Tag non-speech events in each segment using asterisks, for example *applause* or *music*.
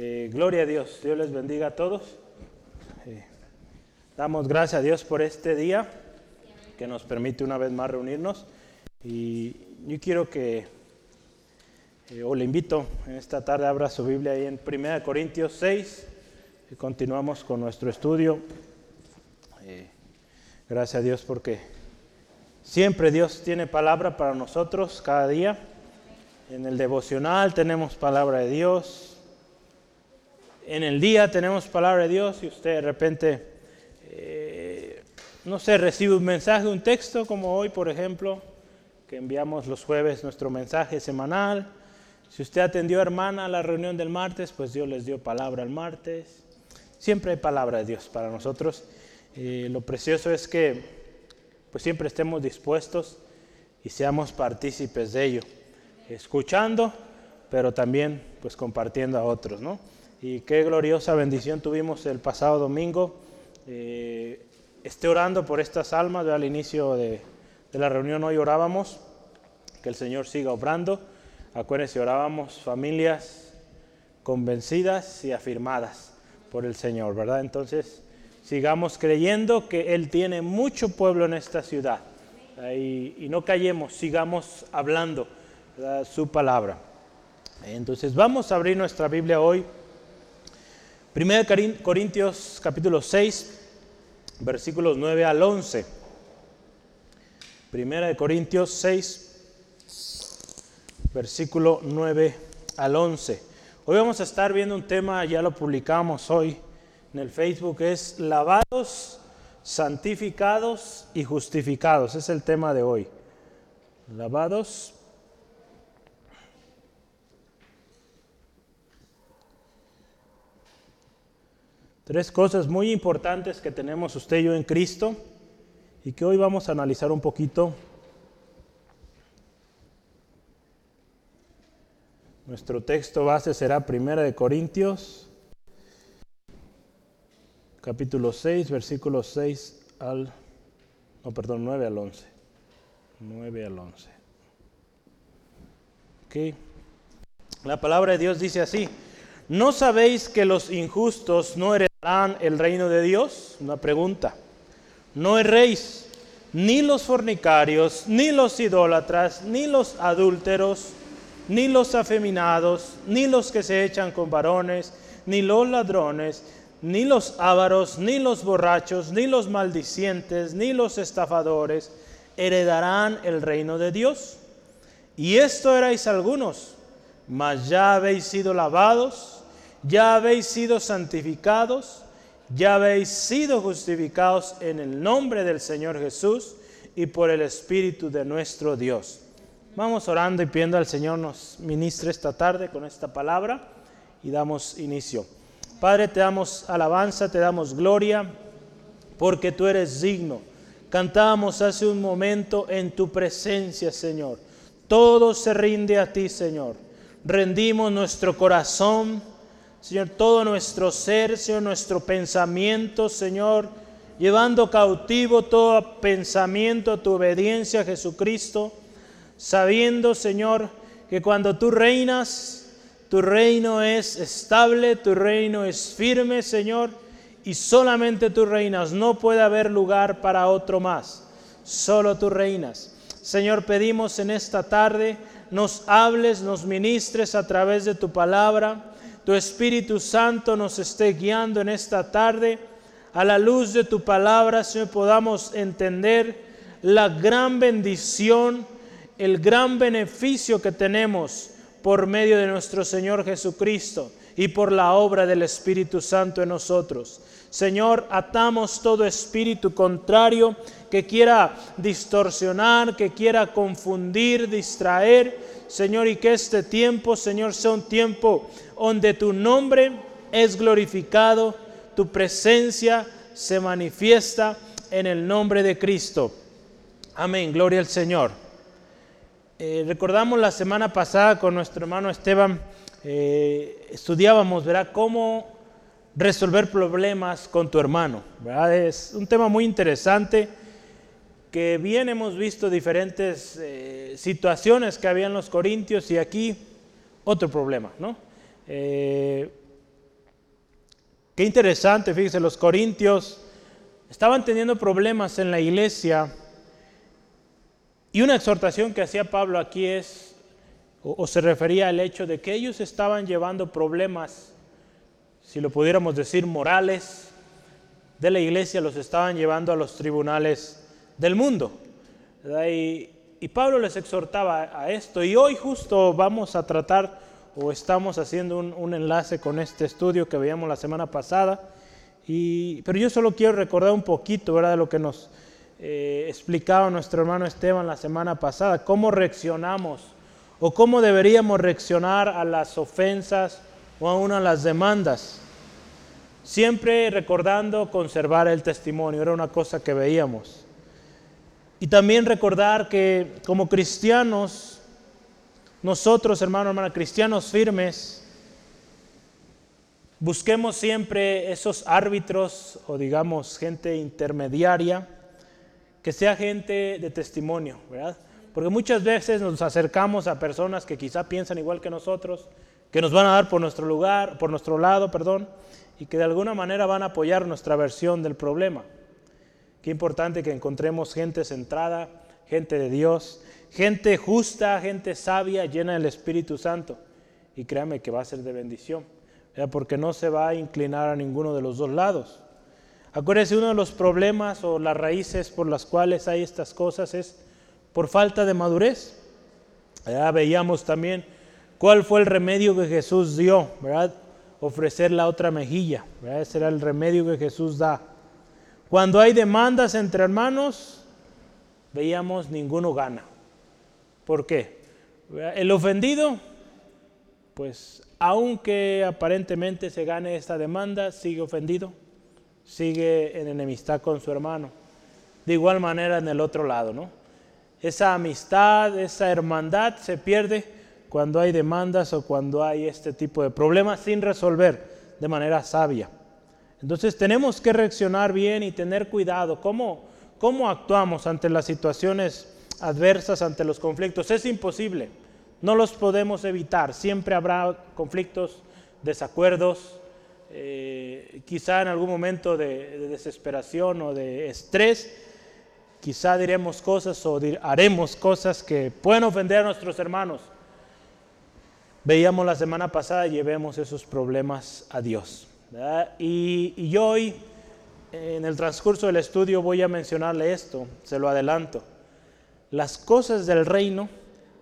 Eh, gloria a Dios, Dios les bendiga a todos. Eh, damos gracias a Dios por este día que nos permite una vez más reunirnos. Y yo quiero que, eh, o le invito en esta tarde, abra su Biblia ahí en 1 Corintios 6 y continuamos con nuestro estudio. gracias a Dios porque siempre Dios tiene palabra para nosotros cada día. En el devocional tenemos palabra de Dios. En el día tenemos palabra de Dios y usted de repente, eh, no sé, recibe un mensaje, un texto como hoy, por ejemplo, que enviamos los jueves nuestro mensaje semanal. Si usted atendió hermana a la reunión del martes, pues Dios les dio palabra el martes. Siempre hay palabra de Dios para nosotros. Eh, lo precioso es que pues siempre estemos dispuestos y seamos partícipes de ello escuchando, pero también pues compartiendo a otros, ¿no? Y qué gloriosa bendición tuvimos el pasado domingo. Eh, esté orando por estas almas, al inicio de, la reunión hoy orábamos, que el Señor siga obrando. Acuérdense, orábamos familias convencidas y afirmadas por el Señor, ¿verdad? Entonces, sigamos creyendo que Él tiene mucho pueblo en esta ciudad. y no callemos, sigamos hablando su palabra. Entonces vamos a abrir nuestra Biblia hoy. 1 Corintios capítulo 6, versículos 9 al 11. Primera de Corintios 6, versículo 9 al 11. Hoy vamos a estar viendo un tema, ya lo publicamos hoy en el Facebook, es lavados, santificados y justificados. Es el tema de hoy. Lavados, Tres cosas muy importantes que tenemos usted y yo en Cristo y que hoy vamos a analizar un poquito. Nuestro texto base será Primera de Corintios, capítulo 6, versículos 6 al, no, perdón, 9 al 11. 9 al 11. Okay. La palabra de Dios dice así, ¿no sabéis que los injustos no heredan el reino de Dios? Una pregunta. No erréis, ni los fornicarios, ni los idólatras, ni los adúlteros, ni los afeminados, ni los que se echan con varones, ni los ladrones, ni los ávaros, ni los borrachos, ni los maldicientes, ni los estafadores heredarán el reino de Dios. Y esto erais algunos, mas ya habéis sido lavados ya habéis sido santificados, ya habéis sido justificados en el nombre del Señor Jesús y por el Espíritu de nuestro Dios. Vamos orando y pidiendo al Señor nos ministre esta tarde con esta palabra y damos inicio. Padre, te damos alabanza, te damos gloria, porque tú eres digno. Cantábamos hace un momento en tu presencia, Señor. Todo se rinde a ti, Señor. Rendimos nuestro corazón Señor, todo nuestro ser, Señor, nuestro pensamiento, Señor, llevando cautivo todo pensamiento a tu obediencia a Jesucristo, sabiendo, Señor, que cuando tú reinas, tu reino es estable, tu reino es firme, Señor, y solamente tú reinas, no puede haber lugar para otro más, solo tú reinas. Señor, pedimos en esta tarde, nos hables, nos ministres a través de tu palabra tu Espíritu Santo nos esté guiando en esta tarde. A la luz de tu palabra, Señor, podamos entender la gran bendición, el gran beneficio que tenemos por medio de nuestro Señor Jesucristo y por la obra del Espíritu Santo en nosotros. Señor, atamos todo espíritu contrario que quiera distorsionar, que quiera confundir, distraer. Señor, y que este tiempo, Señor, sea un tiempo donde tu nombre es glorificado, tu presencia se manifiesta en el nombre de Cristo. Amén, gloria al Señor. Eh, recordamos la semana pasada con nuestro hermano Esteban, eh, estudiábamos, ¿verdad?, cómo resolver problemas con tu hermano. ¿verdad? Es un tema muy interesante que bien hemos visto diferentes eh, situaciones que había en los Corintios y aquí otro problema, ¿no? Eh, Qué interesante, fíjense, los corintios estaban teniendo problemas en la iglesia y una exhortación que hacía Pablo aquí es, o, se refería al hecho de que ellos estaban llevando problemas, si lo pudiéramos decir, morales de la iglesia, los estaban llevando a los tribunales del mundo. Y, y Pablo les exhortaba a esto. Y hoy justo vamos a tratar o estamos haciendo un, enlace con este estudio que veíamos la semana pasada. Y, pero yo solo quiero recordar un poquito ¿verdad? de lo que nos eh, explicaba nuestro hermano Esteban la semana pasada, cómo reaccionamos o cómo deberíamos reaccionar a las ofensas o aún a las demandas. Siempre recordando conservar el testimonio, era una cosa que veíamos. Y también recordar que como cristianos, nosotros, hermano, hermana, cristianos firmes, busquemos siempre esos árbitros o digamos gente intermediaria, que sea gente de testimonio, ¿verdad? Porque muchas veces nos acercamos a personas que quizá piensan igual que nosotros, que nos van a dar por nuestro lugar, por nuestro lado, perdón, y que de alguna manera van a apoyar nuestra versión del problema. Qué importante que encontremos gente centrada, gente de Dios, gente justa, gente sabia, llena del Espíritu Santo. Y créame que va a ser de bendición, porque no se va a inclinar a ninguno de los dos lados. Acuérdense, uno de los problemas o las raíces por las cuales hay estas cosas es por falta de madurez. Veíamos también cuál fue el remedio que Jesús dio, ¿verdad? Ofrecer la otra mejilla, Ese era el remedio que Jesús da. Cuando hay demandas entre hermanos, veíamos ninguno gana. ¿Por qué? El ofendido, pues aunque aparentemente se gane esta demanda, sigue ofendido, sigue en enemistad con su hermano. De igual manera en el otro lado, ¿no? Esa amistad, esa hermandad se pierde cuando hay demandas o cuando hay este tipo de problemas sin resolver de manera sabia. Entonces tenemos que reaccionar bien y tener cuidado. ¿Cómo, cómo actuamos ante las situaciones adversas, ante los conflictos? Es imposible. No los podemos evitar. Siempre habrá conflictos, desacuerdos, eh, quizá en algún momento de, desesperación o de estrés, quizá diremos cosas o haremos cosas que pueden ofender a nuestros hermanos. Veíamos la semana pasada, llevemos esos problemas a Dios. Y, yo hoy, en el transcurso del estudio, voy a mencionarle esto, se lo adelanto. Las cosas del reino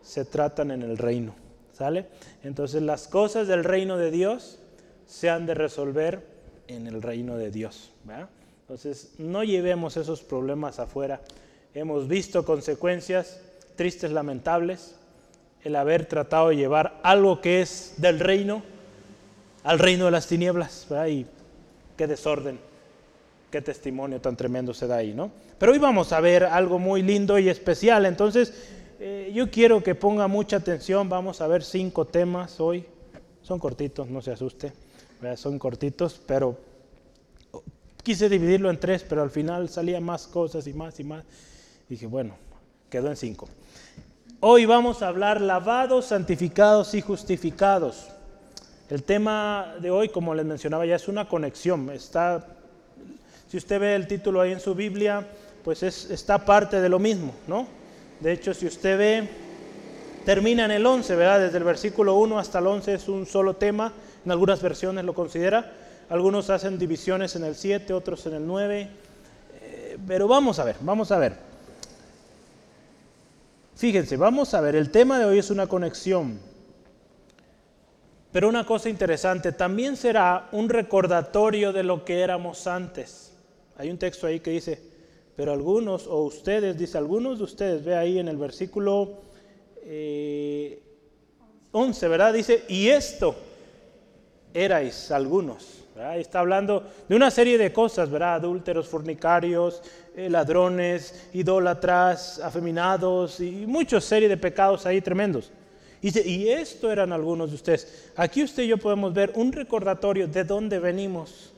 se tratan en el reino, ¿sale? Entonces las cosas del reino de Dios se han de resolver en el reino de Dios. Entonces no llevemos esos problemas afuera. Hemos visto consecuencias tristes, lamentables, el haber tratado de llevar algo que es del reino al reino de las tinieblas. Y qué desorden, qué testimonio tan tremendo se da ahí, ¿no? Pero hoy vamos a ver algo muy lindo y especial. Entonces, eh, yo quiero que ponga mucha atención. Vamos a ver cinco temas hoy. Son cortitos, no se asuste. Son cortitos, pero quise dividirlo en tres, pero al final salía más cosas y más y más. Dije, bueno, quedó en cinco. Hoy vamos a hablar lavados, santificados y justificados. El tema de hoy, como les mencionaba ya, es una conexión. Está, si usted ve el título ahí en su Biblia, pues es, está parte de lo mismo, ¿no? De hecho, si usted ve, termina en el 11, ¿verdad? Desde el versículo 1 hasta el 11 es un solo tema. En algunas versiones lo considera. Algunos hacen divisiones en el 7, otros en el 9. Eh, pero vamos a ver, vamos a ver. Fíjense, vamos a ver, el tema de hoy es una conexión. Pero una cosa interesante, también será un recordatorio de lo que éramos antes. Hay un texto ahí que dice, pero algunos, o ustedes, dice algunos de ustedes, ve ahí en el versículo 11, eh, ¿verdad? Dice, y esto erais algunos. Está hablando de una serie de cosas, ¿verdad? Adúlteros, fornicarios, eh, ladrones, idólatras, afeminados y muchas serie de pecados ahí tremendos. Y esto eran algunos de ustedes. Aquí usted y yo podemos ver un recordatorio de dónde venimos.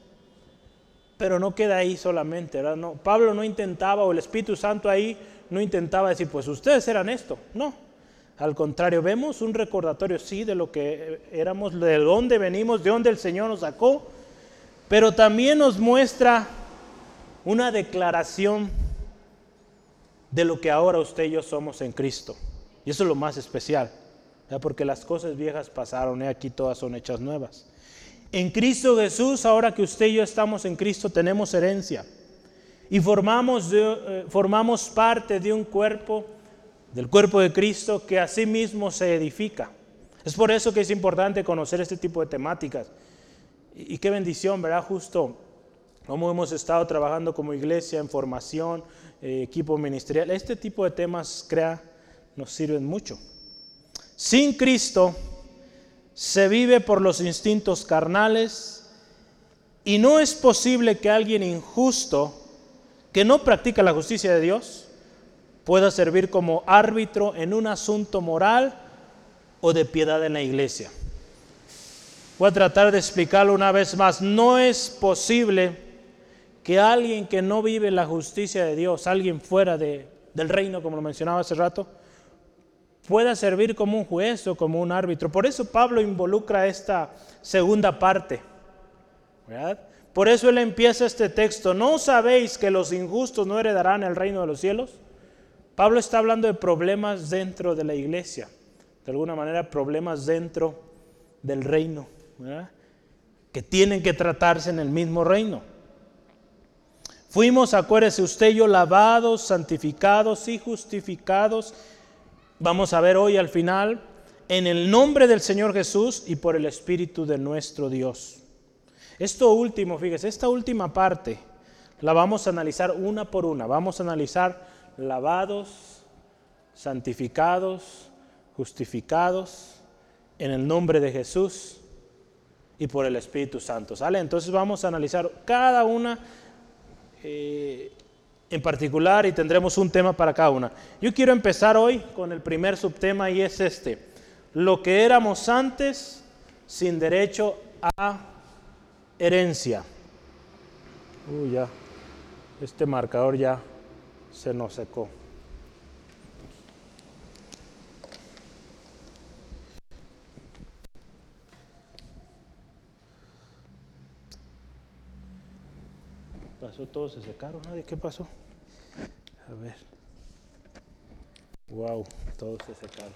Pero no queda ahí solamente. No, Pablo no intentaba, o el Espíritu Santo ahí no intentaba decir, pues ustedes eran esto. No. Al contrario, vemos un recordatorio, sí, de lo que éramos, de dónde venimos, de dónde el Señor nos sacó. pero también nos muestra una declaración de lo que ahora usted y yo somos en Cristo. Y eso es lo más especial, porque las cosas viejas pasaron y aquí todas son hechas nuevas. En Cristo Jesús, ahora que usted y yo estamos en Cristo, tenemos herencia y formamos, eh, formamos parte de un cuerpo, del cuerpo de Cristo, que así mismo se edifica. Es por eso que es importante conocer este tipo de temáticas. Y, qué bendición, ¿verdad? Justo como hemos estado trabajando como iglesia en formación, eh, equipo ministerial, este tipo de temas, crea, nos sirven mucho. Sin Cristo se vive por los instintos carnales y no es posible que alguien injusto que no practica la justicia de Dios pueda servir como árbitro en un asunto moral o de piedad en la iglesia. Voy a tratar de explicarlo una vez más. No es posible que alguien que no vive la justicia de Dios, alguien fuera de, del reino, como lo mencionaba hace rato, pueda servir como un juez o como un árbitro. Por eso Pablo involucra esta segunda parte. ¿verdad? Por eso él empieza este texto. ¿No sabéis que los injustos no heredarán el reino de los cielos? Pablo está hablando de problemas dentro de la iglesia. De alguna manera, problemas dentro del reino. Que tienen que tratarse en el mismo reino. Fuimos, acuérdese usted y yo, lavados, santificados y justificados. Vamos a ver hoy al final, en el nombre del Señor Jesús y por el Espíritu de nuestro Dios. Esto último, fíjese, esta última parte la vamos a analizar una por una. Vamos a analizar lavados, santificados, justificados en el nombre de Jesús y por el Espíritu Santo. ¿Sale? Entonces vamos a analizar cada una eh, en particular y tendremos un tema para cada una. Yo quiero empezar hoy con el primer subtema y es este. Lo que éramos antes sin derecho a herencia. Uy, ya, este marcador ya se nos secó. Todos se secaron, ¿nadie? ¿Qué pasó? A ver. Wow, todos se secaron.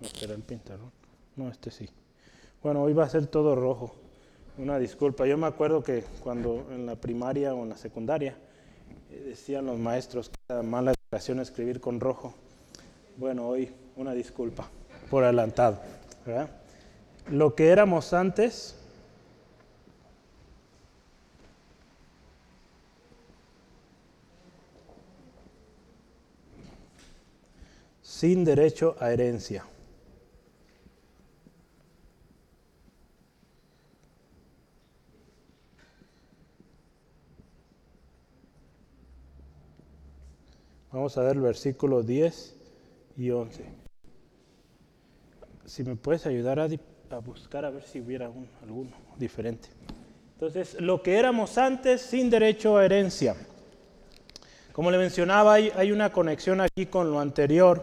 No, el pintarón. No, este sí. Bueno, hoy va a ser todo rojo. Una disculpa. Yo me acuerdo que cuando en la primaria o en la secundaria eh, decían los maestros que era mala educación escribir con rojo. Bueno, hoy una disculpa por adelantado. Lo que éramos antes sin derecho a herencia. Vamos a ver el versículo 10 y 11. Si me puedes ayudar a, buscar a ver si hubiera alguno diferente. Entonces, lo que éramos antes sin derecho a herencia. Como le mencionaba, hay, una conexión aquí con lo anterior.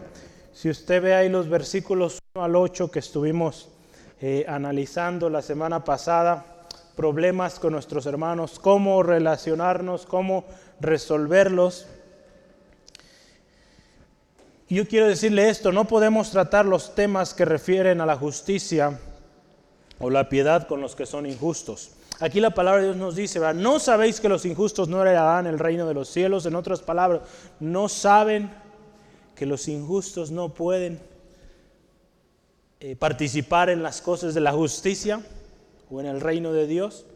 Si usted ve ahí los versículos 1 al 8 que estuvimos eh, analizando la semana pasada, problemas con nuestros hermanos, cómo relacionarnos, cómo resolverlos. Yo quiero decirle esto, no podemos tratar los temas que refieren a la justicia o la piedad con los que son injustos. Aquí la palabra de Dios nos dice, no sabéis que los injustos no heredarán el reino de los cielos. En otras palabras, no saben que los injustos no pueden eh, participar en las cosas de la justicia o en el reino de Dios.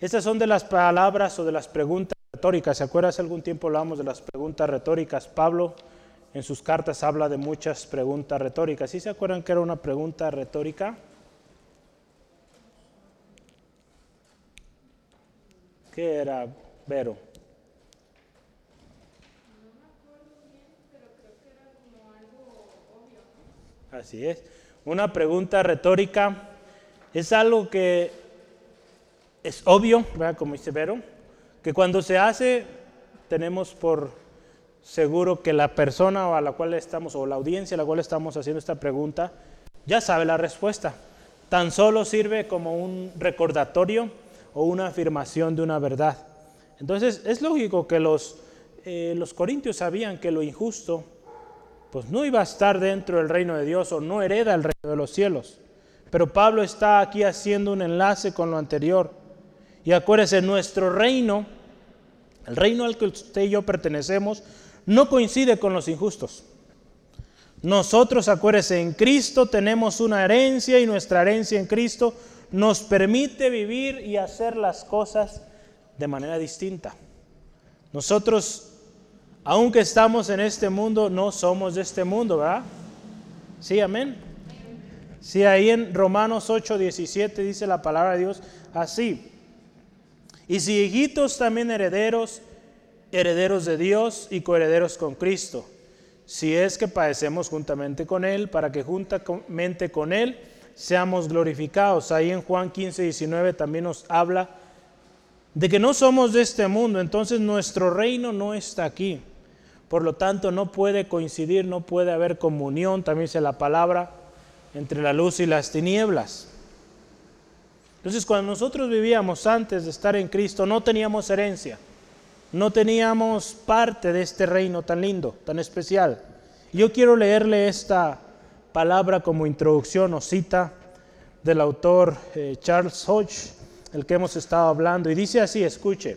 Estas son de las palabras o de las preguntas retóricas. ¿Se acuerdan? Hace algún tiempo hablamos de las preguntas retóricas. Pablo en sus cartas habla de muchas preguntas retóricas. ¿Sí se acuerdan que era una pregunta retórica? ¿Qué era, Vero? Así es. Una pregunta retórica es algo que es obvio, ¿verdad? como dice Vero, que cuando se hace tenemos por seguro que la persona a la cual estamos, o la audiencia a la cual estamos haciendo esta pregunta, ya sabe la respuesta. Tan solo sirve como un recordatorio o una afirmación de una verdad. Entonces es lógico que los, eh, los corintios sabían que lo injusto pues no iba a estar dentro del reino de Dios o no hereda el reino de los cielos. Pero Pablo está aquí haciendo un enlace con lo anterior. Y acuérdese, nuestro reino, el reino al que usted y yo pertenecemos, no coincide con los injustos. Nosotros, acuérdese, en Cristo tenemos una herencia y nuestra herencia en Cristo nos permite vivir y hacer las cosas de manera distinta. Nosotros, aunque estamos en este mundo, no somos de este mundo, ¿verdad? Sí, amén. Sí, ahí en Romanos 8, 17 dice la palabra de Dios así. Y si hijitos también herederos, herederos de Dios y coherederos con Cristo si es que padecemos juntamente con Él, para que juntamente con Él seamos glorificados. Ahí en Juan 15, 19 también nos habla de que no somos de este mundo, entonces nuestro reino no está aquí. Por lo tanto, no puede coincidir, no puede haber comunión, también dice la palabra, entre la luz y las tinieblas. Entonces, cuando nosotros vivíamos antes de estar en Cristo, no teníamos herencia no teníamos parte de este reino tan lindo, tan especial. Yo quiero leerle esta palabra como introducción o cita del autor eh, Charles Hodge, el que hemos estado hablando, y dice así, escuche,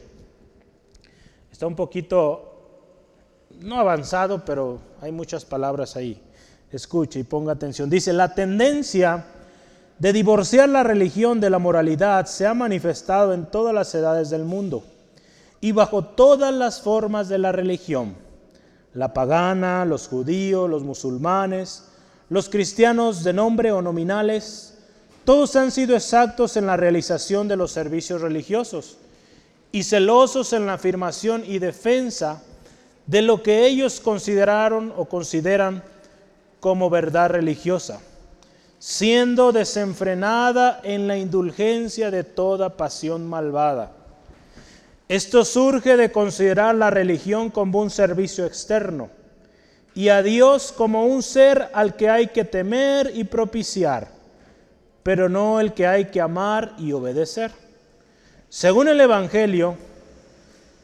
está un poquito, no avanzado, pero hay muchas palabras ahí, escuche y ponga atención, dice, la tendencia de divorciar la religión de la moralidad se ha manifestado en todas las edades del mundo y bajo todas las formas de la religión, la pagana, los judíos, los musulmanes, los cristianos de nombre o nominales, todos han sido exactos en la realización de los servicios religiosos y celosos en la afirmación y defensa de lo que ellos consideraron o consideran como verdad religiosa, siendo desenfrenada en la indulgencia de toda pasión malvada. Esto surge de considerar la religión como un servicio externo y a Dios como un ser al que hay que temer y propiciar, pero no el que hay que amar y obedecer. Según el Evangelio,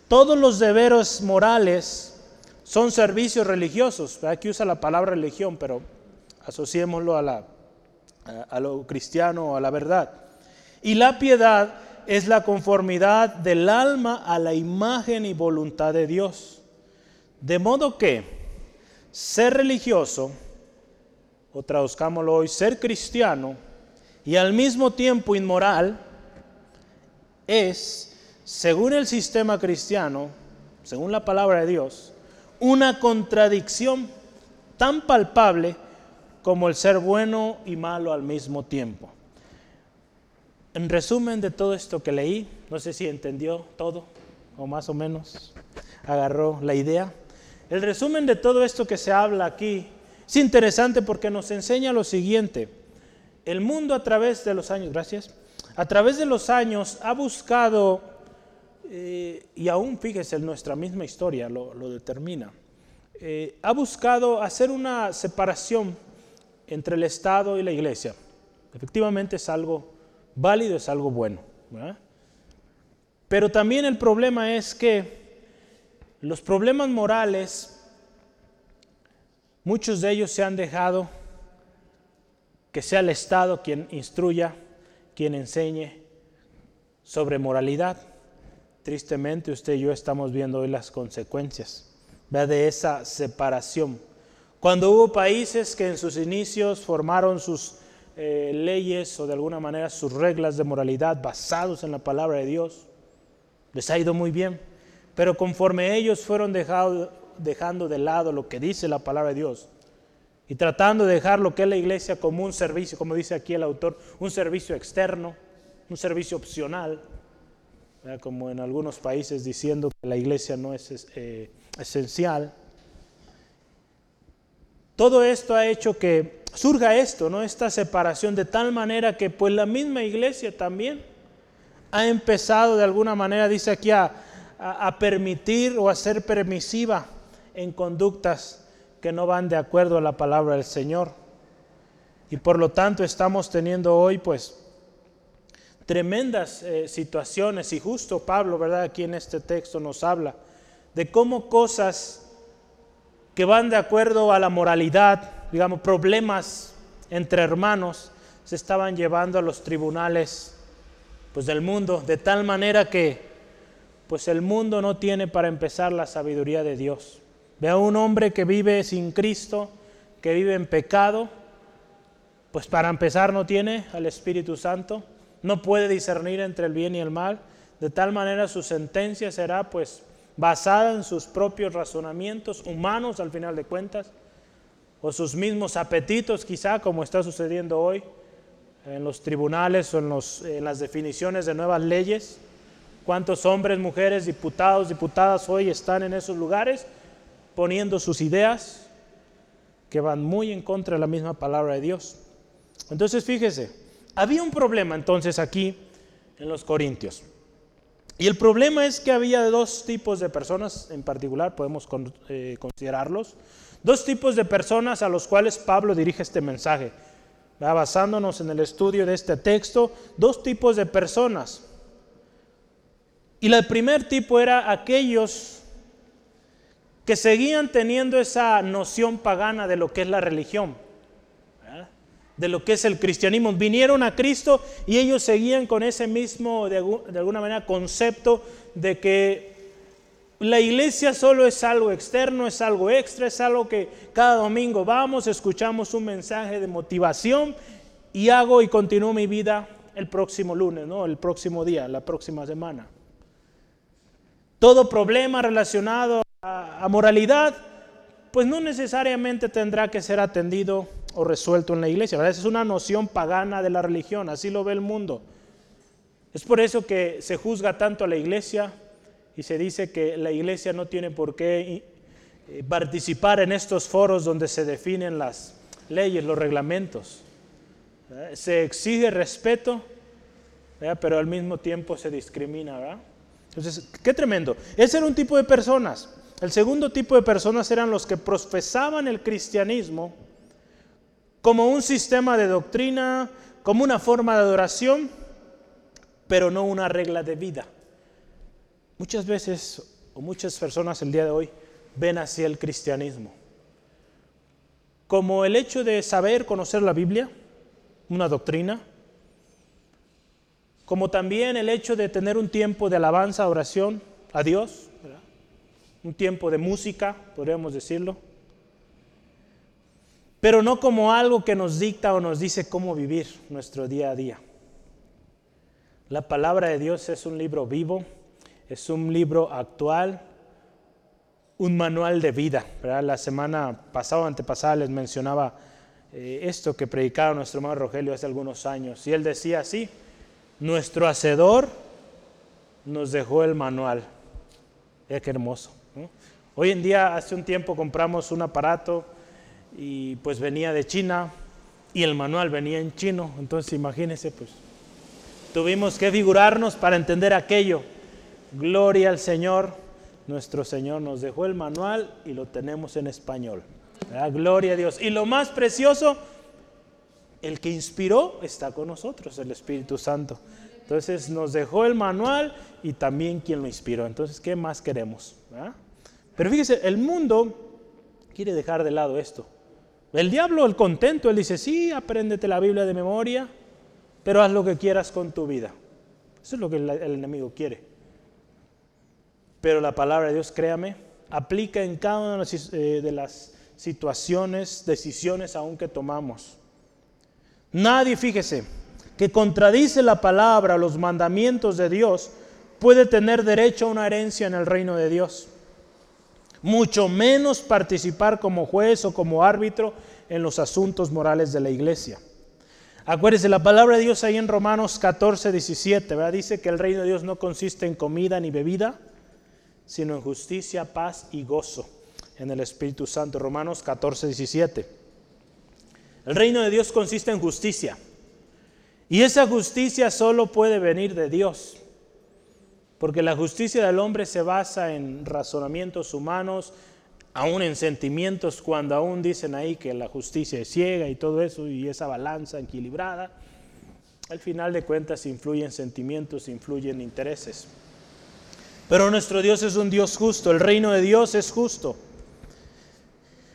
todos los deberes morales son servicios religiosos. Aquí usa la palabra religión, pero asociémoslo a, la, a lo cristiano a la verdad. Y la piedad es la conformidad del alma a la imagen y voluntad de Dios. De modo que ser religioso, o traduzcámoslo hoy, ser cristiano y al mismo tiempo inmoral, es, según el sistema cristiano, según la palabra de Dios, una contradicción tan palpable como el ser bueno y malo al mismo tiempo. En resumen de todo esto que leí, no sé si entendió todo o más o menos agarró la idea. El resumen de todo esto que se habla aquí es interesante porque nos enseña lo siguiente. El mundo a través de los años, gracias, a través de los años ha buscado, eh, y aún fíjese, nuestra misma historia lo, determina, eh, ha buscado hacer una separación entre el Estado y la iglesia. Efectivamente es algo válido, es algo bueno. Pero también el problema es que los problemas morales, muchos de ellos se han dejado que sea el Estado quien instruya, quien enseñe sobre moralidad. Tristemente usted y yo estamos viendo hoy las consecuencias de esa separación. Cuando hubo países que en sus inicios formaron sus eh, leyes o de alguna manera sus reglas de moralidad basados en la palabra de Dios. Les ha ido muy bien. Pero conforme ellos fueron dejando de lado lo que dice la palabra de Dios y tratando de dejar lo que es la iglesia como un servicio, como dice aquí el autor, un servicio externo, un servicio opcional, como en algunos países diciendo que la iglesia no es eh, esencial. Todo esto ha hecho que surja esto, ¿no? Esta separación de tal manera que pues la misma iglesia también ha empezado de alguna manera, dice aquí, a, a permitir o a ser permisiva en conductas que no van de acuerdo a la palabra del Señor. Y por lo tanto estamos teniendo hoy pues tremendas eh, situaciones y justo Pablo, ¿verdad? Aquí en este texto nos habla de cómo cosas que van de acuerdo a la moralidad, digamos, problemas entre hermanos, se estaban llevando a los tribunales pues, del mundo, de tal manera que pues el mundo no tiene para empezar la sabiduría de Dios. Ve a un hombre que vive sin Cristo, que vive en pecado, pues para empezar no tiene al Espíritu Santo, no puede discernir entre el bien y el mal, de tal manera su sentencia será pues basada en sus propios razonamientos humanos al final de cuentas, o sus mismos apetitos quizá, como está sucediendo hoy en los tribunales o en, en las definiciones de nuevas leyes. ¿Cuántos hombres, mujeres, diputados, diputadas hoy están en esos lugares poniendo sus ideas que van muy en contra de la misma palabra de Dios? Entonces, fíjese, había un problema entonces aquí en los Corintios. Y el problema es que había dos tipos de personas en particular, podemos eh, considerarlos, dos tipos de personas a los cuales Pablo dirige este mensaje. Basándonos en el estudio de este texto, dos tipos de personas. Y el primer tipo era aquellos que seguían teniendo esa noción pagana de lo que es la religión, de lo que es el cristianismo. Vinieron a Cristo y ellos seguían con ese mismo, de, alguna manera, concepto de que la iglesia solo es algo externo, es algo extra, es algo que cada domingo vamos, escuchamos un mensaje de motivación y hago y continúo mi vida el próximo lunes, ¿no? el próximo día, la próxima semana. Todo problema relacionado a, moralidad, pues no necesariamente tendrá que ser atendido o resuelto en la iglesia. ¿verdad? Esa es una noción pagana de la religión, así lo ve el mundo. Es por eso que se juzga tanto a la iglesia y se dice que la iglesia no tiene por qué eh, participar en estos foros donde se definen las leyes, los reglamentos. Se exige respeto, pero al mismo tiempo se discrimina. ¿verdad? Entonces, qué tremendo. Ese era un tipo de personas. El segundo tipo de personas eran los que profesaban el cristianismo como un sistema de doctrina, como una forma de adoración, pero no una regla de vida. Muchas veces, o muchas personas el día de hoy, ven así el cristianismo. Como el hecho de saber conocer la Biblia, una doctrina, como también el hecho de tener un tiempo de alabanza, oración a Dios, un tiempo de música, podríamos decirlo, pero no como algo que nos dicta o nos dice cómo vivir nuestro día a día. La palabra de Dios es un libro vivo, es un libro actual, un manual de vida. La semana pasada o antepasada les mencionaba eh, esto que predicaba nuestro hermano Rogelio hace algunos años, y él decía así, nuestro hacedor nos dejó el manual. Es qué hermoso. Hoy en día, hace un tiempo compramos un aparato y pues venía de China y el manual venía en chino. Entonces imagínense, pues tuvimos que figurarnos para entender aquello. Gloria al Señor. Nuestro Señor nos dejó el manual y lo tenemos en español. Gloria a Dios. Y lo más precioso, el que inspiró está con nosotros, el Espíritu Santo. Entonces nos dejó el manual y también quien lo inspiró. Entonces, ¿qué más queremos? Pero fíjese, el mundo quiere dejar de lado esto. El diablo, el contento, él dice, sí, apréndete la Biblia de memoria, pero haz lo que quieras con tu vida. Eso es lo que el, enemigo quiere. Pero la palabra de Dios, créame, aplica en cada una de las eh, situaciones, decisiones aún que tomamos. Nadie, fíjese, que contradice la palabra, los mandamientos de Dios, puede tener derecho a una herencia en el reino de Dios. Mucho menos participar como juez o como árbitro en los asuntos morales de la iglesia. Acuérdese, la palabra de Dios ahí en Romanos 14, 17, ¿verdad? dice que el reino de Dios no consiste en comida ni bebida, sino en justicia, paz y gozo en el Espíritu Santo. Romanos 14, 17. El reino de Dios consiste en justicia. Y esa justicia solo puede venir de Dios. Porque la justicia del hombre se basa en razonamientos humanos, aún en sentimientos, cuando aún dicen ahí que la justicia es ciega y todo eso, y esa balanza equilibrada, al final de cuentas influyen sentimientos, influyen intereses. Pero nuestro Dios es un Dios justo, el reino de Dios es justo.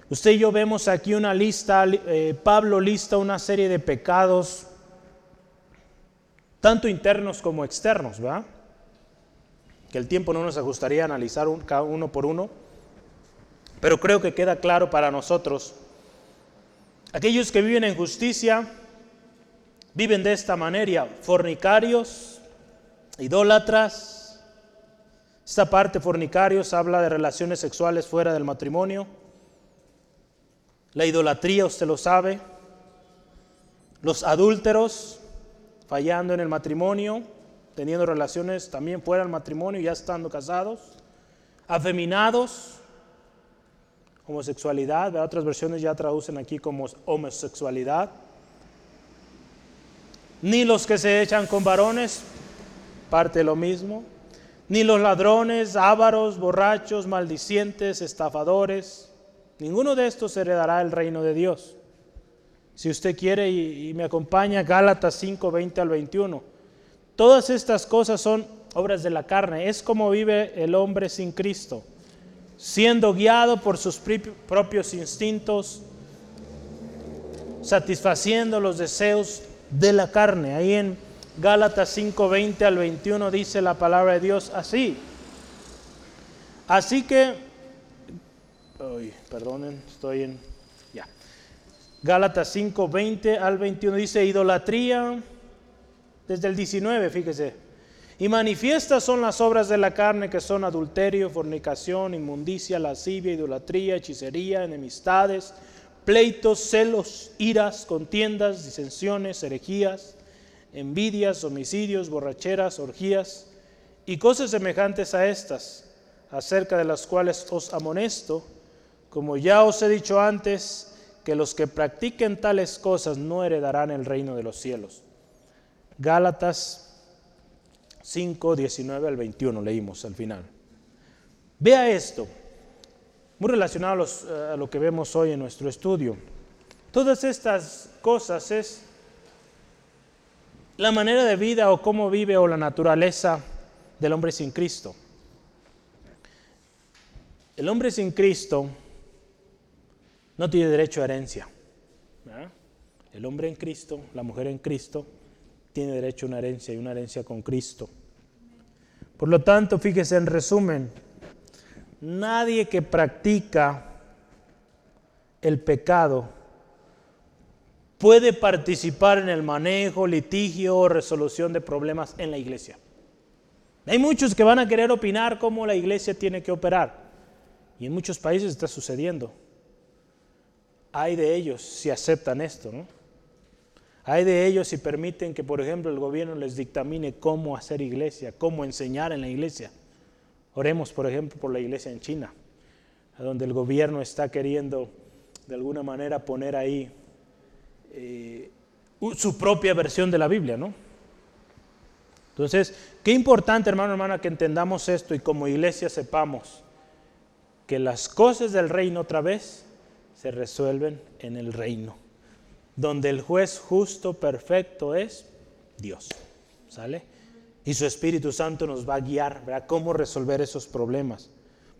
Usted y yo vemos aquí una lista, eh, Pablo lista una serie de pecados, tanto internos como externos, ¿va? Que el tiempo no nos ajustaría a analizar cada uno por uno. Pero creo que queda claro para nosotros. Aquellos que viven en justicia viven de esta manera, fornicarios, idólatras. Esta parte, fornicarios, habla de relaciones sexuales fuera del matrimonio. La idolatría, usted lo sabe. Los adúlteros, fallando en el matrimonio, teniendo relaciones también fuera del matrimonio, ya estando casados. Afeminados, homosexualidad, otras versiones ya traducen aquí como homosexualidad. Ni los que se echan con varones, parte de lo mismo. Ni los ladrones, ávaros, borrachos, maldicientes, estafadores. Ninguno de estos heredará el reino de Dios. Si usted quiere y, me acompaña, Gálatas 5, 20 al 21. Todas estas cosas son obras de la carne. Es como vive el hombre sin Cristo siendo guiado por sus propios instintos, satisfaciendo los deseos de la carne. Ahí en Gálatas 5, 20 al 21 dice la palabra de Dios así. Así que, perdonen, estoy en, ya. Gálatas 5, 20 al 21 dice idolatría, desde el 19, fíjese, y manifiestas son las obras de la carne que son adulterio, fornicación, inmundicia, lascivia, idolatría, hechicería, enemistades, pleitos, celos, iras, contiendas, disensiones, herejías, envidias, homicidios, borracheras, orgías y cosas semejantes a estas, acerca de las cuales os amonesto, como ya os he dicho antes, que los que practiquen tales cosas no heredarán el reino de los cielos. Gálatas 5, 19 al 21 leímos al final. Vea esto, muy relacionado a, a lo que vemos hoy en nuestro estudio. Todas estas cosas es la manera de vida o cómo vive o la naturaleza del hombre sin Cristo. El hombre sin Cristo no tiene derecho a herencia. El hombre en Cristo, la mujer en Cristo, tiene derecho a una herencia y una herencia con Cristo. Por lo tanto, fíjese en resumen, nadie que practica el pecado puede participar en el manejo, litigio o resolución de problemas en la iglesia. Hay muchos que van a querer opinar cómo la iglesia tiene que operar. Y en muchos países está sucediendo. Hay de ellos si aceptan esto, ¿no? Hay de ellos si permiten que, por ejemplo, el gobierno les dictamine cómo hacer iglesia, cómo enseñar en la iglesia. Oremos, por ejemplo, por la iglesia en China, donde el gobierno está queriendo de alguna manera poner ahí eh, su propia versión de la Biblia, ¿no? Entonces, qué importante, hermano, hermana, que entendamos esto y como iglesia sepamos que las cosas del reino otra vez se resuelven en el reino donde el juez justo, perfecto es Dios. ¿Sale? Y su Espíritu Santo nos va a guiar, ¿verdad? Cómo resolver esos problemas.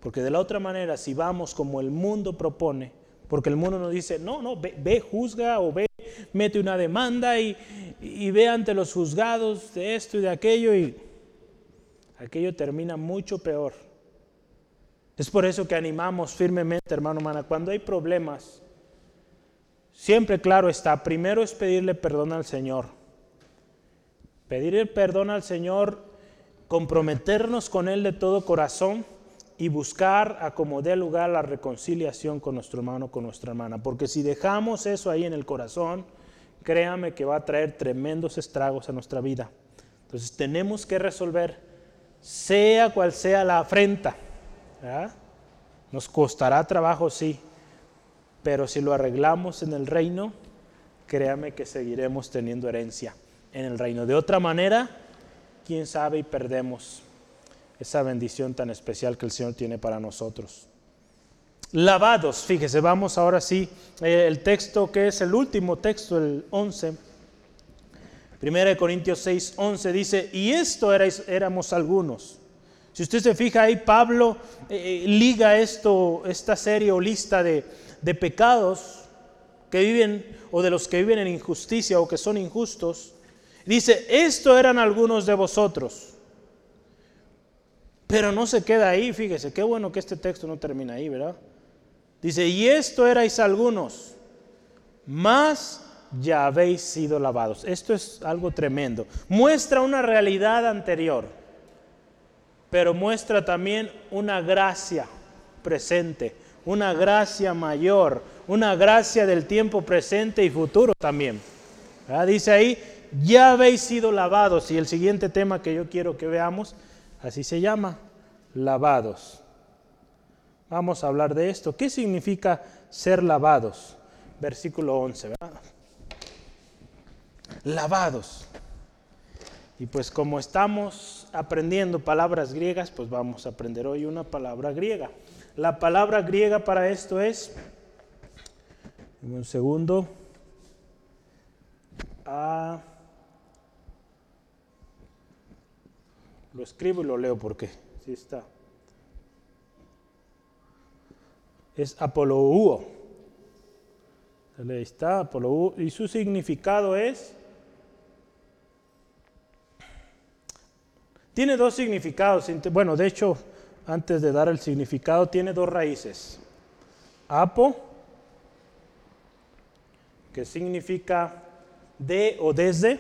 Porque de la otra manera, si vamos como el mundo propone, porque el mundo nos dice, no, no, ve, juzga o ve, mete una demanda y ve ante los juzgados de esto y de aquello y aquello termina mucho peor. Es por eso que animamos firmemente, hermano, hermana, cuando hay problemas, Siempre claro está, primero es pedirle perdón al Señor. Pedirle perdón al Señor, comprometernos con Él de todo corazón y buscar a como dé lugar la reconciliación con nuestro hermano, con nuestra hermana. Porque si dejamos eso ahí en el corazón, créame que va a traer tremendos estragos a nuestra vida. Entonces tenemos que resolver, sea cual sea la afrenta. Nos costará trabajo, sí, pero si lo arreglamos en el reino, créame que seguiremos teniendo herencia en el reino. De otra manera, quién sabe y perdemos esa bendición tan especial que el Señor tiene para nosotros. lavados. Fíjese, vamos ahora sí, eh, el texto que es el último texto, el 11. Primera de Corintios 6, 11 dice, y esto éramos algunos. Si usted se fija ahí, Pablo eh, eh, liga esto, esta serie o lista de, pecados que viven o de los que viven en injusticia o que son injustos. Dice, esto eran algunos de vosotros. Pero no se queda ahí, fíjese, qué bueno que este texto no termina ahí, ¿verdad? Dice, y esto erais algunos, más ya habéis sido lavados. Esto es algo tremendo. Muestra una realidad anterior, pero muestra también una gracia presente, una gracia mayor, una gracia del tiempo presente y futuro también. Dice ahí, ya habéis sido lavados. Y el siguiente tema que yo quiero que veamos, así se llama, lavados. Vamos a hablar de esto. ¿Qué significa ser lavados? Versículo 11, ¿verdad? Lavados. Y pues como estamos aprendiendo palabras griegas, pues vamos a aprender hoy una palabra griega. La palabra griega para esto es, un segundo, lo escribo y lo leo porque sí está. es Apolou. Ahí está, Apolou. Y su significado es... Tiene dos significados. Bueno, de hecho, antes de dar el significado, tiene dos raíces. Apo, que significa de o desde,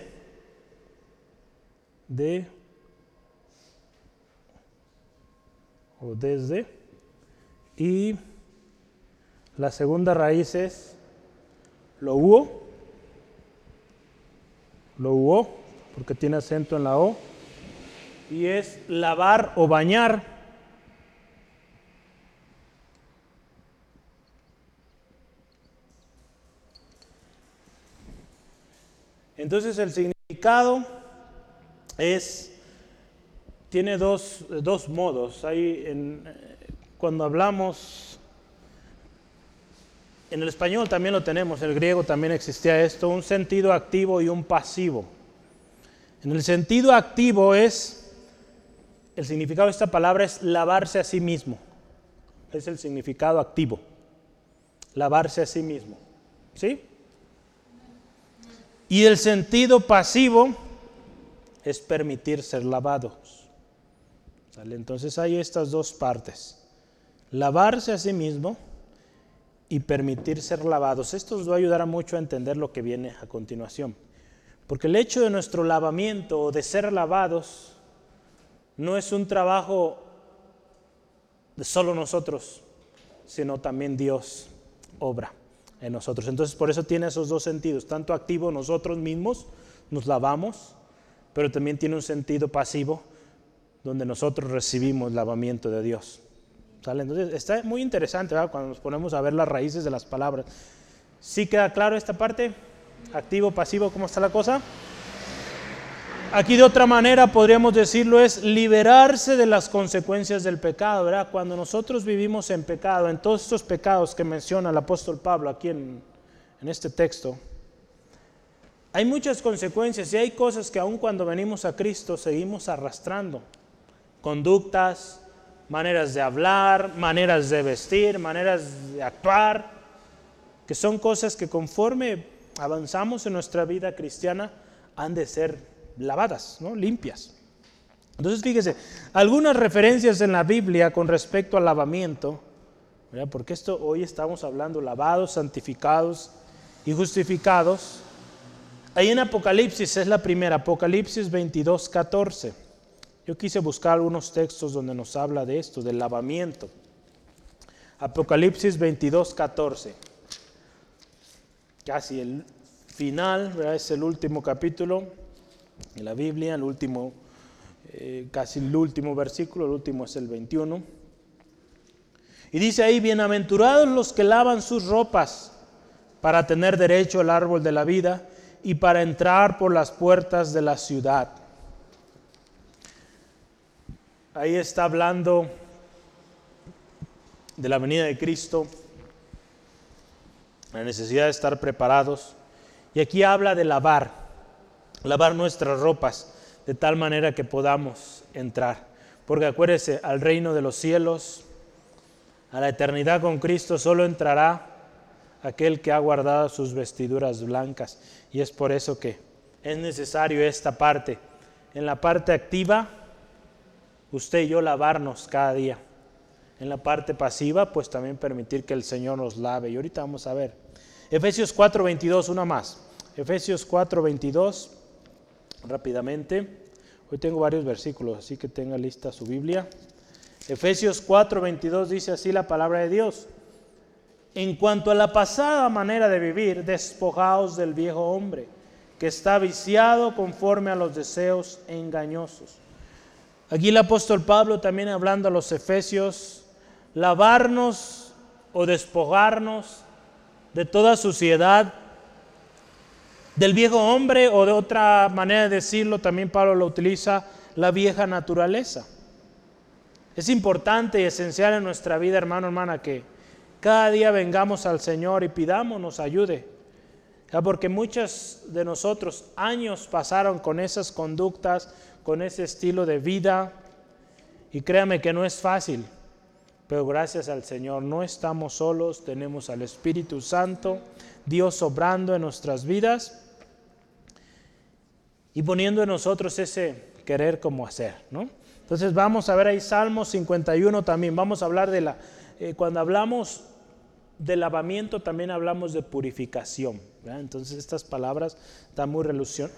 de o desde, y la segunda raíz es lo hubo, lo hubo, porque tiene acento en la O, y es lavar o bañar. Entonces el significado es, tiene dos, dos modos. Hay en, cuando hablamos en el español también lo tenemos, en el griego también existía esto, un sentido activo y un pasivo. En el sentido activo es, el significado de esta palabra es lavarse a sí mismo. Es el significado activo. Lavarse a sí mismo. ¿Sí? Y el sentido pasivo es permitir ser lavados. Entonces hay estas dos partes. Lavarse a sí mismo y permitir ser lavados. Esto nos va a ayudar mucho a entender lo que viene a continuación. Porque el hecho de nuestro lavamiento o de ser lavados no es un trabajo de solo nosotros, sino también Dios obra en nosotros. Entonces por eso tiene esos dos sentidos, tanto activo nosotros mismos nos lavamos, pero también tiene un sentido pasivo donde nosotros recibimos lavamiento de Dios. Entonces está muy interesante cuando nos ponemos a ver las raíces de las palabras. ¿Sí queda claro esta parte? Activo, pasivo, ¿cómo está la cosa? Aquí de otra manera podríamos decirlo es liberarse de las consecuencias del pecado, ¿verdad? Cuando nosotros vivimos en pecado, en todos estos pecados que menciona el apóstol Pablo aquí en, en este texto, hay muchas consecuencias y hay cosas que aun cuando venimos a Cristo seguimos arrastrando. Conductas, maneras de hablar, maneras de vestir, maneras de actuar, que son cosas que conforme avanzamos en nuestra vida cristiana han de ser lavadas, ¿no? limpias. Entonces fíjese, algunas referencias en la Biblia con respecto al lavamiento, porque esto hoy estamos hablando lavados, santificados y justificados. Ahí en Apocalipsis es la primera, Apocalipsis 22, 14. Yo quise buscar algunos textos donde nos habla de esto, del lavamiento. Apocalipsis 22, 14. Casi el final, es el último capítulo de la Biblia, el último, eh, casi el último versículo, el último es el 21. Y dice ahí, bienaventurados los que lavan sus ropas para tener derecho al árbol de la vida y para entrar por las puertas de la ciudad. Ahí está hablando de la venida de Cristo, la necesidad de estar preparados. Y aquí habla de lavar, lavar nuestras ropas de tal manera que podamos entrar. Porque acuérdese, al reino de los cielos, a la eternidad con Cristo, solo entrará aquel que ha guardado sus vestiduras blancas. Y es por eso que es necesario esta parte. En la parte activa, usted y yo lavarnos cada día. En la parte pasiva, pues también permitir que el Señor nos lave. Y ahorita vamos a ver. Efesios 4:22, una más. Efesios 4:22, rápidamente. Hoy tengo varios versículos, así que tenga lista su Biblia. Efesios 4:22 dice así la palabra de Dios. En cuanto a la pasada manera de vivir, despojaos del viejo hombre, que está viciado conforme a los deseos engañosos. Aquí el apóstol Pablo también hablando a los efesios, lavarnos o despojarnos de toda suciedad del viejo hombre o de otra manera de decirlo, también Pablo lo utiliza, la vieja naturaleza. Es importante y esencial en nuestra vida, hermano, hermana, que cada día vengamos al Señor y pidamos nos ayude. Porque muchos de nosotros años pasaron con esas conductas, con ese estilo de vida, y créame que no es fácil. Pero gracias al Señor no estamos solos, tenemos al Espíritu Santo, Dios obrando en nuestras vidas y poniendo en nosotros ese querer como hacer, ¿no? Entonces vamos a ver ahí Salmo 51 también, vamos a hablar de la, eh, cuando hablamos de lavamiento también hablamos de purificación, entonces estas palabras están muy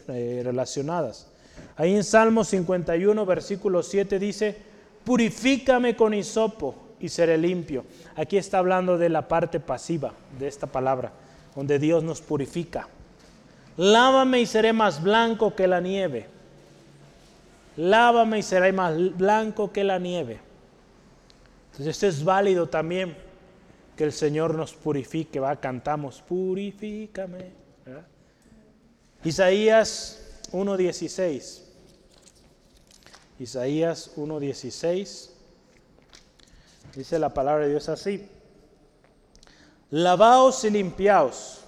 eh, relacionadas. Ahí en Salmo 51, versículo 7 dice, purifícame con hisopo y seré limpio. Aquí está hablando de la parte pasiva de esta palabra, donde Dios nos purifica. Lávame y seré más blanco que la nieve. Lávame y seré más blanco que la nieve. Entonces esto es válido también que el Señor nos purifique, va, cantamos, purifícame. Isaías 1.16. Isaías 1.16. Dice la palabra de Dios así. Lavaos y limpiaos,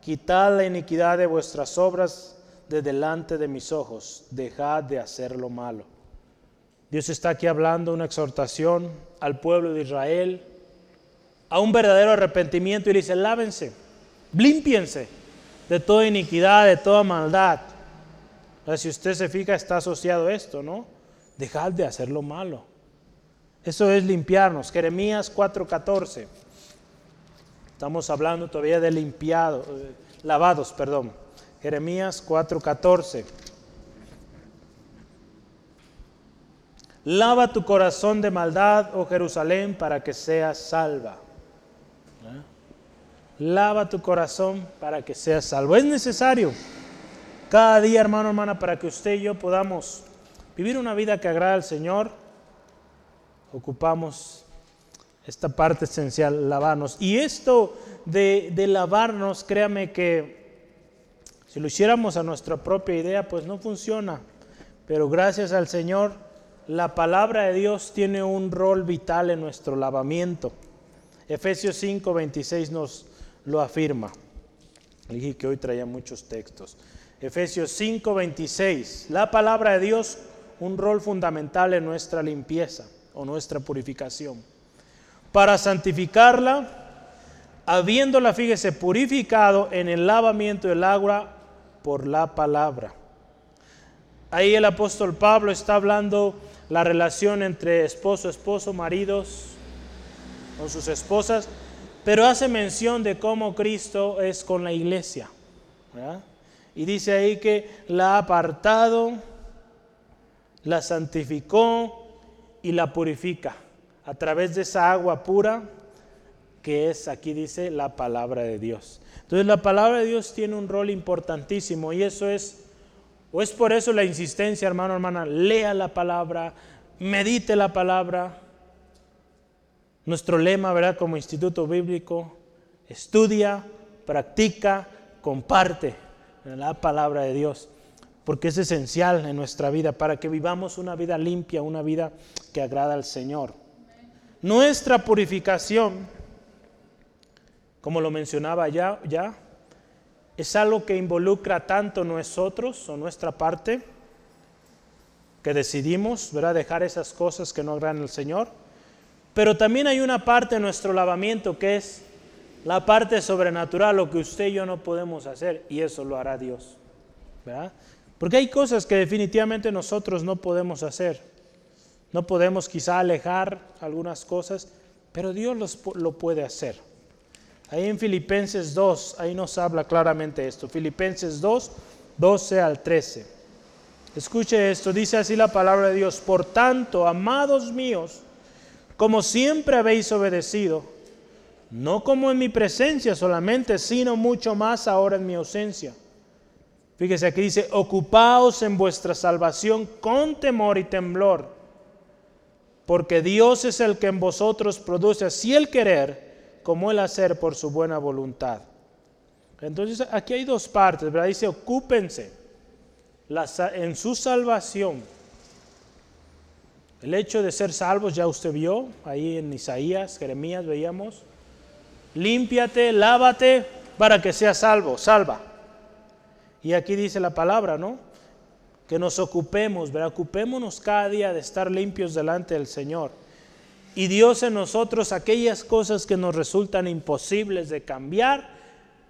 quitad la iniquidad de vuestras obras de delante de mis ojos, dejad de hacer lo malo. Dios está aquí hablando una exhortación al pueblo de Israel, a un verdadero arrepentimiento y le dice, lávense, limpiense de toda iniquidad, de toda maldad. si usted se fija, está asociado a esto, ¿no? Dejad de hacer lo malo. Eso es limpiarnos. Jeremías 4:14. Estamos hablando todavía de limpiado, eh, lavados, perdón. Jeremías 4:14. Lava tu corazón de maldad, oh Jerusalén, para que seas salva. Lava tu corazón para que seas salvo. Es necesario cada día, hermano, hermana, para que usted y yo podamos vivir una vida que agrada al Señor ocupamos esta parte esencial, lavarnos. Y esto de, lavarnos, créame que si lo hiciéramos a nuestra propia idea, pues no funciona. Pero gracias al Señor, la palabra de Dios tiene un rol vital en nuestro lavamiento. Efesios 5, 26 nos lo afirma. Dije que hoy traía muchos textos. Efesios 5, 26. La palabra de Dios, un rol fundamental en nuestra limpieza o nuestra purificación. Para santificarla, habiéndola, fíjese, purificado en el lavamiento del agua por la palabra. Ahí el apóstol Pablo está hablando la relación entre esposo, esposo, maridos con sus esposas, pero hace mención de cómo Cristo es con la iglesia. Y dice ahí que la ha apartado, la santificó, y la purifica a través de esa agua pura que es, aquí dice, la palabra de Dios. Entonces la palabra de Dios tiene un rol importantísimo y eso es, o es por eso la insistencia, hermano, hermana, lea la palabra, medite la palabra. Nuestro lema, ¿verdad? Como instituto bíblico, estudia, practica, comparte la palabra de Dios porque es esencial en nuestra vida para que vivamos una vida limpia, una vida que agrada al Señor. Nuestra purificación, como lo mencionaba ya, ya es algo que involucra tanto nosotros o nuestra parte, que decidimos ¿verdad? dejar esas cosas que no agradan al Señor, pero también hay una parte de nuestro lavamiento que es la parte sobrenatural, lo que usted y yo no podemos hacer, y eso lo hará Dios. ¿verdad? Porque hay cosas que definitivamente nosotros no podemos hacer. No podemos quizá alejar algunas cosas, pero Dios lo puede hacer. Ahí en Filipenses 2, ahí nos habla claramente esto. Filipenses 2, 12 al 13. Escuche esto, dice así la palabra de Dios. Por tanto, amados míos, como siempre habéis obedecido, no como en mi presencia solamente, sino mucho más ahora en mi ausencia. Fíjese aquí dice, ocupaos en vuestra salvación con temor y temblor, porque Dios es el que en vosotros produce así el querer como el hacer por su buena voluntad. Entonces aquí hay dos partes, ¿verdad? Dice, ocúpense en su salvación. El hecho de ser salvos ya usted vio, ahí en Isaías, Jeremías veíamos, límpiate, lávate para que seas salvo, salva. Y aquí dice la palabra, ¿no? Que nos ocupemos, ¿verdad? Ocupémonos cada día de estar limpios delante del Señor. Y Dios en nosotros, aquellas cosas que nos resultan imposibles de cambiar,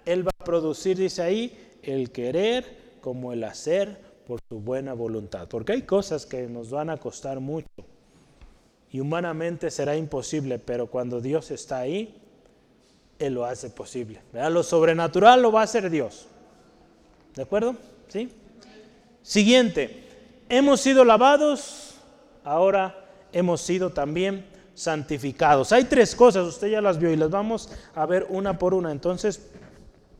Él va a producir, dice ahí, el querer como el hacer por su buena voluntad. Porque hay cosas que nos van a costar mucho y humanamente será imposible, pero cuando Dios está ahí, Él lo hace posible. Lo sobrenatural lo va a hacer Dios. ¿De acuerdo? ¿Sí? Siguiente, hemos sido lavados, ahora hemos sido también santificados. Hay tres cosas, usted ya las vio y las vamos a ver una por una. Entonces,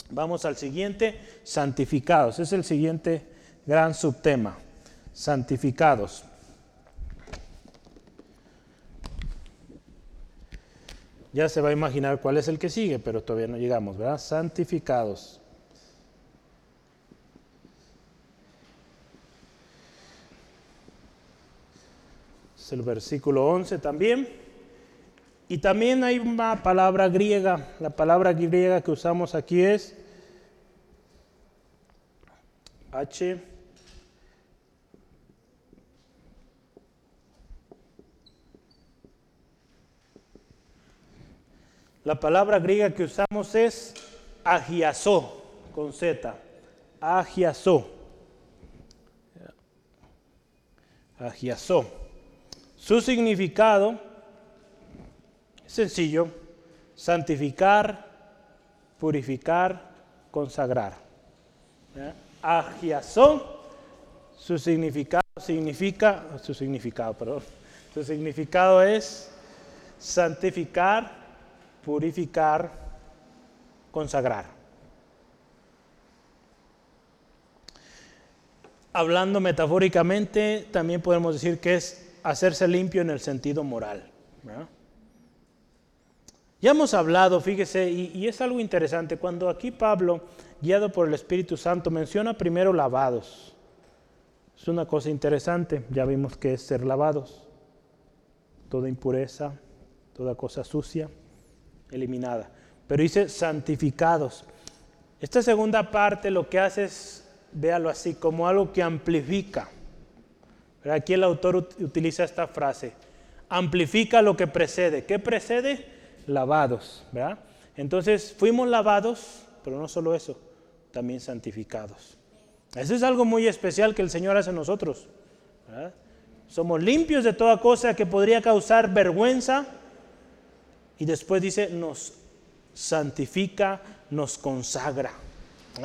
vamos al siguiente, santificados. Es el siguiente gran subtema, santificados. Ya se va a imaginar cuál es el que sigue, pero todavía no llegamos, ¿verdad? Santificados. El versículo 11 también. Y también hay una palabra griega. La palabra griega que usamos aquí es H. La palabra griega que usamos es agiasó, con Z. Agiasó. Agiasó. Su significado es sencillo, santificar, purificar, consagrar. Agiasó, su significado significa, su significado, perdón, su significado es santificar, purificar, consagrar. Hablando metafóricamente, también podemos decir que es hacerse limpio en el sentido moral. Ya hemos hablado, fíjese, y, y, es algo interesante, cuando aquí Pablo, guiado por el Espíritu Santo, menciona primero lavados. Es una cosa interesante, ya vimos que es ser lavados. Toda impureza, toda cosa sucia eliminada. Pero dice santificados. Esta segunda parte lo que hace es, véalo así, como algo que amplifica. Aquí el autor utiliza esta frase, amplifica lo que precede. ¿Qué precede? Lavados. Entonces fuimos lavados, pero no solo eso, también santificados. Eso es algo muy especial que el Señor hace en nosotros. Somos limpios de toda cosa que podría causar vergüenza y después dice, nos santifica, nos consagra.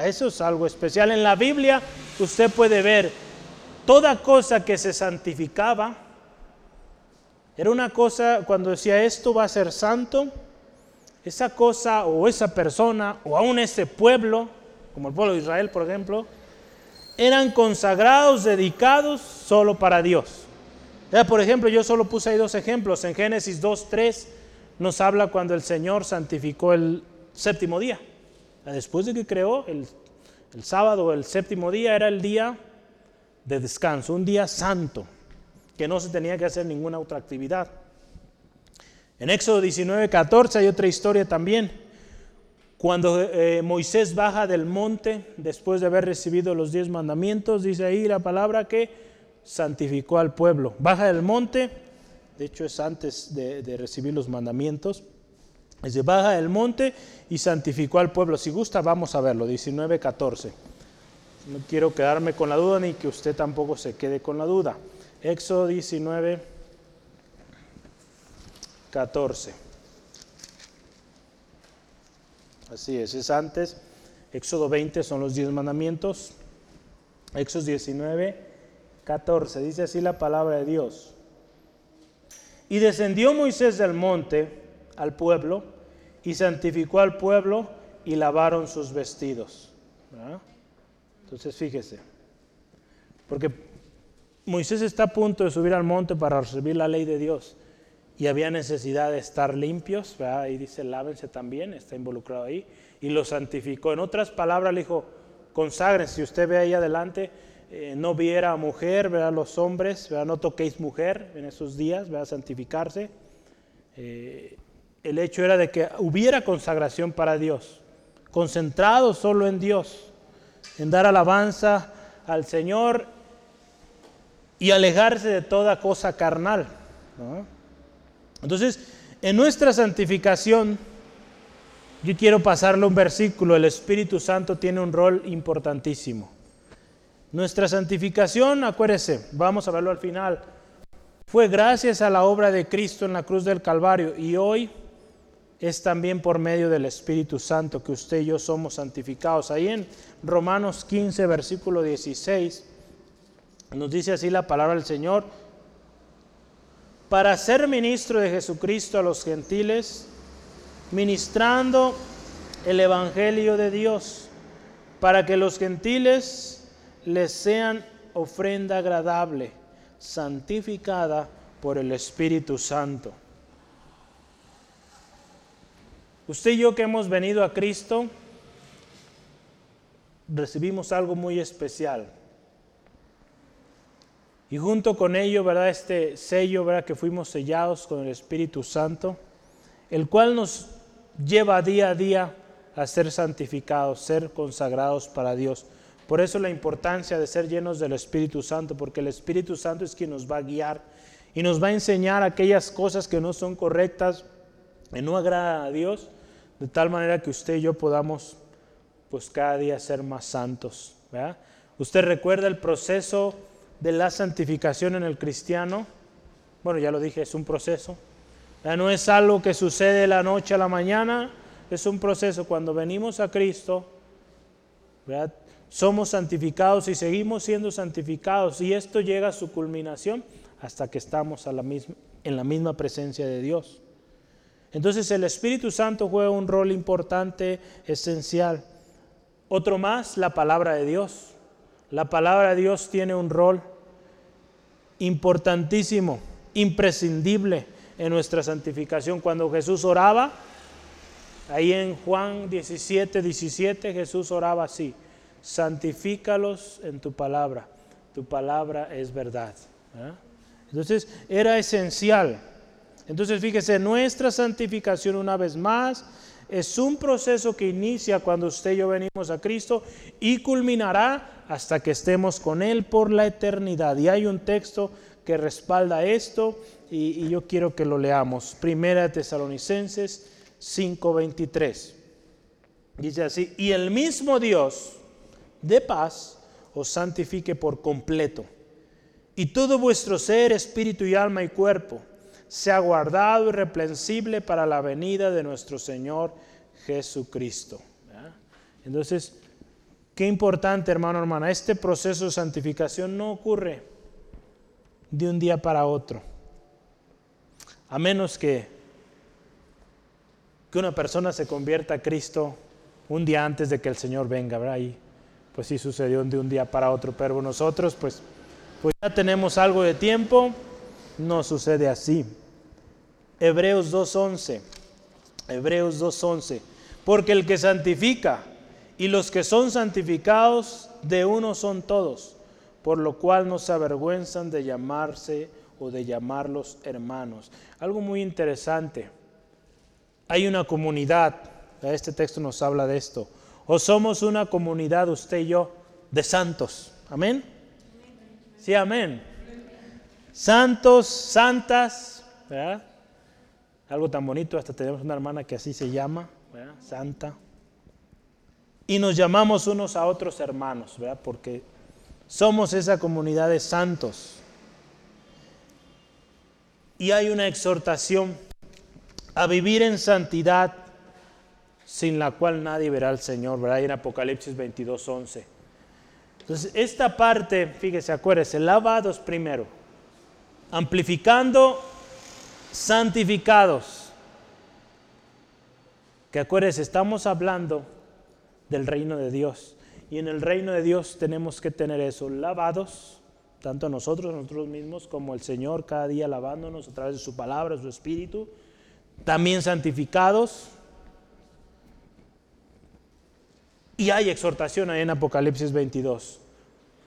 Eso es algo especial. En la Biblia usted puede ver toda cosa que se santificaba. Era una cosa, cuando decía esto va a ser santo, esa cosa o esa persona o aún ese pueblo, como el pueblo de Israel por ejemplo, eran consagrados, dedicados solo para Dios. por ejemplo, yo solo puse ahí dos ejemplos. En Génesis 2, 3 nos habla cuando el Señor santificó el séptimo día. Después de que creó el sábado, el séptimo día era el día de descanso, un día santo, que no se tenía que hacer ninguna otra actividad. En Éxodo 19, 14 hay otra historia también. Cuando eh, Moisés baja del monte, después de haber recibido los diez mandamientos, dice ahí la palabra que santificó al pueblo. Baja del monte, de hecho es antes de, de recibir los mandamientos, dice, baja del monte y santificó al pueblo. Si gusta, vamos a verlo, 19, 14. No quiero quedarme con la duda ni que usted tampoco se quede con la duda. Éxodo 19, 14. Así es, es antes. Éxodo 20 son los diez mandamientos. Éxodo 19, 14. Dice así la palabra de Dios. Y descendió Moisés del monte al pueblo y santificó al pueblo y lavaron sus vestidos. Entonces fíjese, porque Moisés está a punto de subir al monte para recibir la ley de Dios y había necesidad de estar limpios, ahí dice lávense también, está involucrado ahí, y lo santificó. En otras palabras le dijo, consagren, si usted ve ahí adelante, eh, no viera a mujer, ¿verdad? los hombres, ¿verdad? no toquéis mujer en esos días, ¿verdad? santificarse. Eh, el hecho era de que hubiera consagración para Dios, concentrado solo en Dios en dar alabanza al Señor y alejarse de toda cosa carnal. Entonces, en nuestra santificación, yo quiero pasarle un versículo, el Espíritu Santo tiene un rol importantísimo. Nuestra santificación, acuérdese, vamos a verlo al final, fue gracias a la obra de Cristo en la cruz del Calvario y hoy es también por medio del Espíritu Santo que usted y yo somos santificados. Ahí en Romanos 15, versículo 16, nos dice así la palabra del Señor, para ser ministro de Jesucristo a los gentiles, ministrando el Evangelio de Dios, para que los gentiles les sean ofrenda agradable, santificada por el Espíritu Santo. Usted y yo que hemos venido a Cristo, recibimos algo muy especial. Y junto con ello, ¿verdad? Este sello, ¿verdad? Que fuimos sellados con el Espíritu Santo, el cual nos lleva día a día a ser santificados, ser consagrados para Dios. Por eso la importancia de ser llenos del Espíritu Santo, porque el Espíritu Santo es quien nos va a guiar y nos va a enseñar aquellas cosas que no son correctas, y no agrada a Dios, de tal manera que usted y yo podamos pues cada día ser más santos. Usted recuerda el proceso de la santificación en el cristiano. Bueno, ya lo dije, es un proceso. No es algo que sucede de la noche a la mañana, es un proceso. Cuando venimos a Cristo, somos santificados y seguimos siendo santificados y esto llega a su culminación hasta que estamos en la misma presencia de Dios. Entonces el Espíritu Santo juega un rol importante, esencial. Otro más, la palabra de Dios. La palabra de Dios tiene un rol importantísimo, imprescindible en nuestra santificación. Cuando Jesús oraba, ahí en Juan 17, 17, Jesús oraba así, santifícalos en tu palabra, tu palabra es verdad. Entonces era esencial entonces fíjese, nuestra santificación una vez más es un proceso que inicia cuando usted y yo venimos a Cristo y culminará hasta que estemos con Él por la eternidad. Y hay un texto que respalda esto y, yo quiero que lo leamos. Primera de Tesalonicenses 5:23. Dice así, y el mismo Dios de paz os santifique por completo. Y todo vuestro ser, espíritu y alma y cuerpo sea guardado irreprensible para la venida de nuestro Señor Jesucristo. Entonces, qué importante, hermano, hermana, este proceso de santificación no ocurre de un día para otro, a menos que, que una persona se convierta a Cristo un día antes de que el Señor venga, ¿verdad? Y pues sí sucedió de un día para otro, pero nosotros pues, pues ya tenemos algo de tiempo no sucede así. Hebreos 2.11. Hebreos 2.11. Porque el que santifica y los que son santificados de uno son todos, por lo cual no se avergüenzan de llamarse o de llamarlos hermanos. Algo muy interesante. Hay una comunidad, este texto nos habla de esto, o somos una comunidad, usted y yo, de santos. Amén. Sí, amén. Santos, santas, ¿verdad? Algo tan bonito, hasta tenemos una hermana que así se llama, ¿verdad? Santa. Y nos llamamos unos a otros hermanos, ¿verdad? Porque somos esa comunidad de santos. Y hay una exhortación a vivir en santidad sin la cual nadie verá al Señor, ¿verdad? En Apocalipsis 22, 11. Entonces, esta parte, fíjese, acuérdese, lavados primero, amplificando, santificados. Que acuérdese, estamos hablando del reino de Dios. Y en el reino de Dios tenemos que tener eso, lavados, tanto nosotros, nosotros mismos, como el Señor cada día lavándonos a través de su palabra, su espíritu. También santificados. Y hay exhortación ahí en Apocalipsis 22,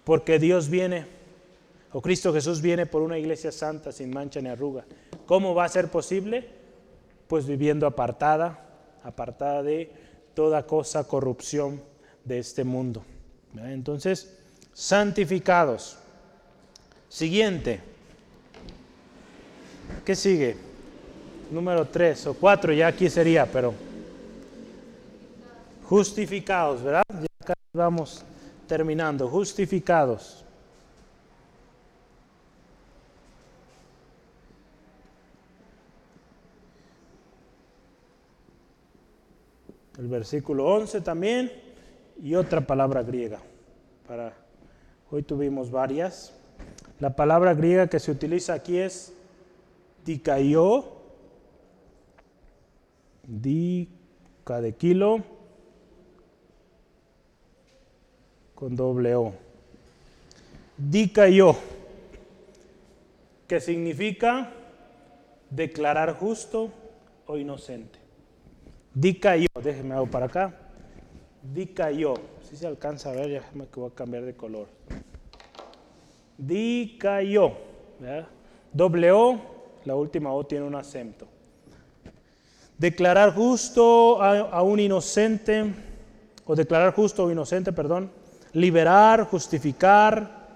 porque Dios viene, o Cristo Jesús viene por una iglesia santa sin mancha ni arruga. ¿Cómo va a ser posible? Pues viviendo apartada, apartada de toda cosa, corrupción de este mundo. Entonces, santificados. Siguiente. ¿Qué sigue? Número 3 o 4, ya aquí sería, pero justificados, ¿verdad? Ya acá vamos terminando, justificados. El versículo 11 también, y otra palabra griega. Para, hoy tuvimos varias. La palabra griega que se utiliza aquí es dikaio, dica de kilo, con doble O. Dikaio, que significa declarar justo o inocente. Dicayo, déjeme hago para acá. Dicayo, si se alcanza a ver, ya me voy a cambiar de color. Dicayo, doble O, la última O tiene un acento. Declarar justo a, un inocente, o declarar justo o inocente, perdón. Liberar, justificar,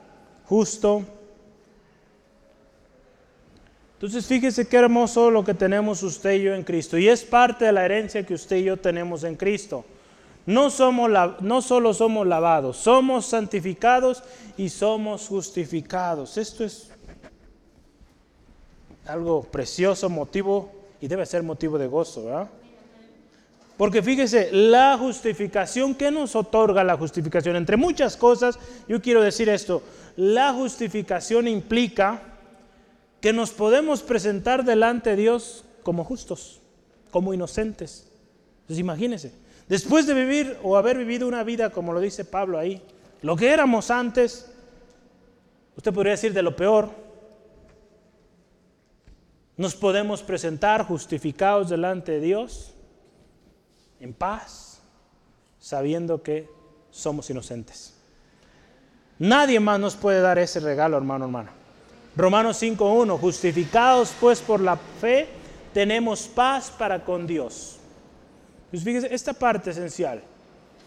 justo. Entonces fíjese qué hermoso lo que tenemos usted y yo en Cristo. Y es parte de la herencia que usted y yo tenemos en Cristo. No, somos no solo somos lavados, somos santificados y somos justificados. Esto es algo precioso, motivo, y debe ser motivo de gozo, ¿verdad? Porque fíjese, la justificación, ¿qué nos otorga la justificación? Entre muchas cosas, yo quiero decir esto, la justificación implica que nos podemos presentar delante de Dios como justos, como inocentes. Entonces imagínense, después de vivir o haber vivido una vida, como lo dice Pablo ahí, lo que éramos antes, usted podría decir de lo peor, nos podemos presentar justificados delante de Dios, en paz, sabiendo que somos inocentes. Nadie más nos puede dar ese regalo, hermano, hermana. Romanos 5.1, justificados pues por la fe, tenemos paz para con Dios. Pues esta parte esencial.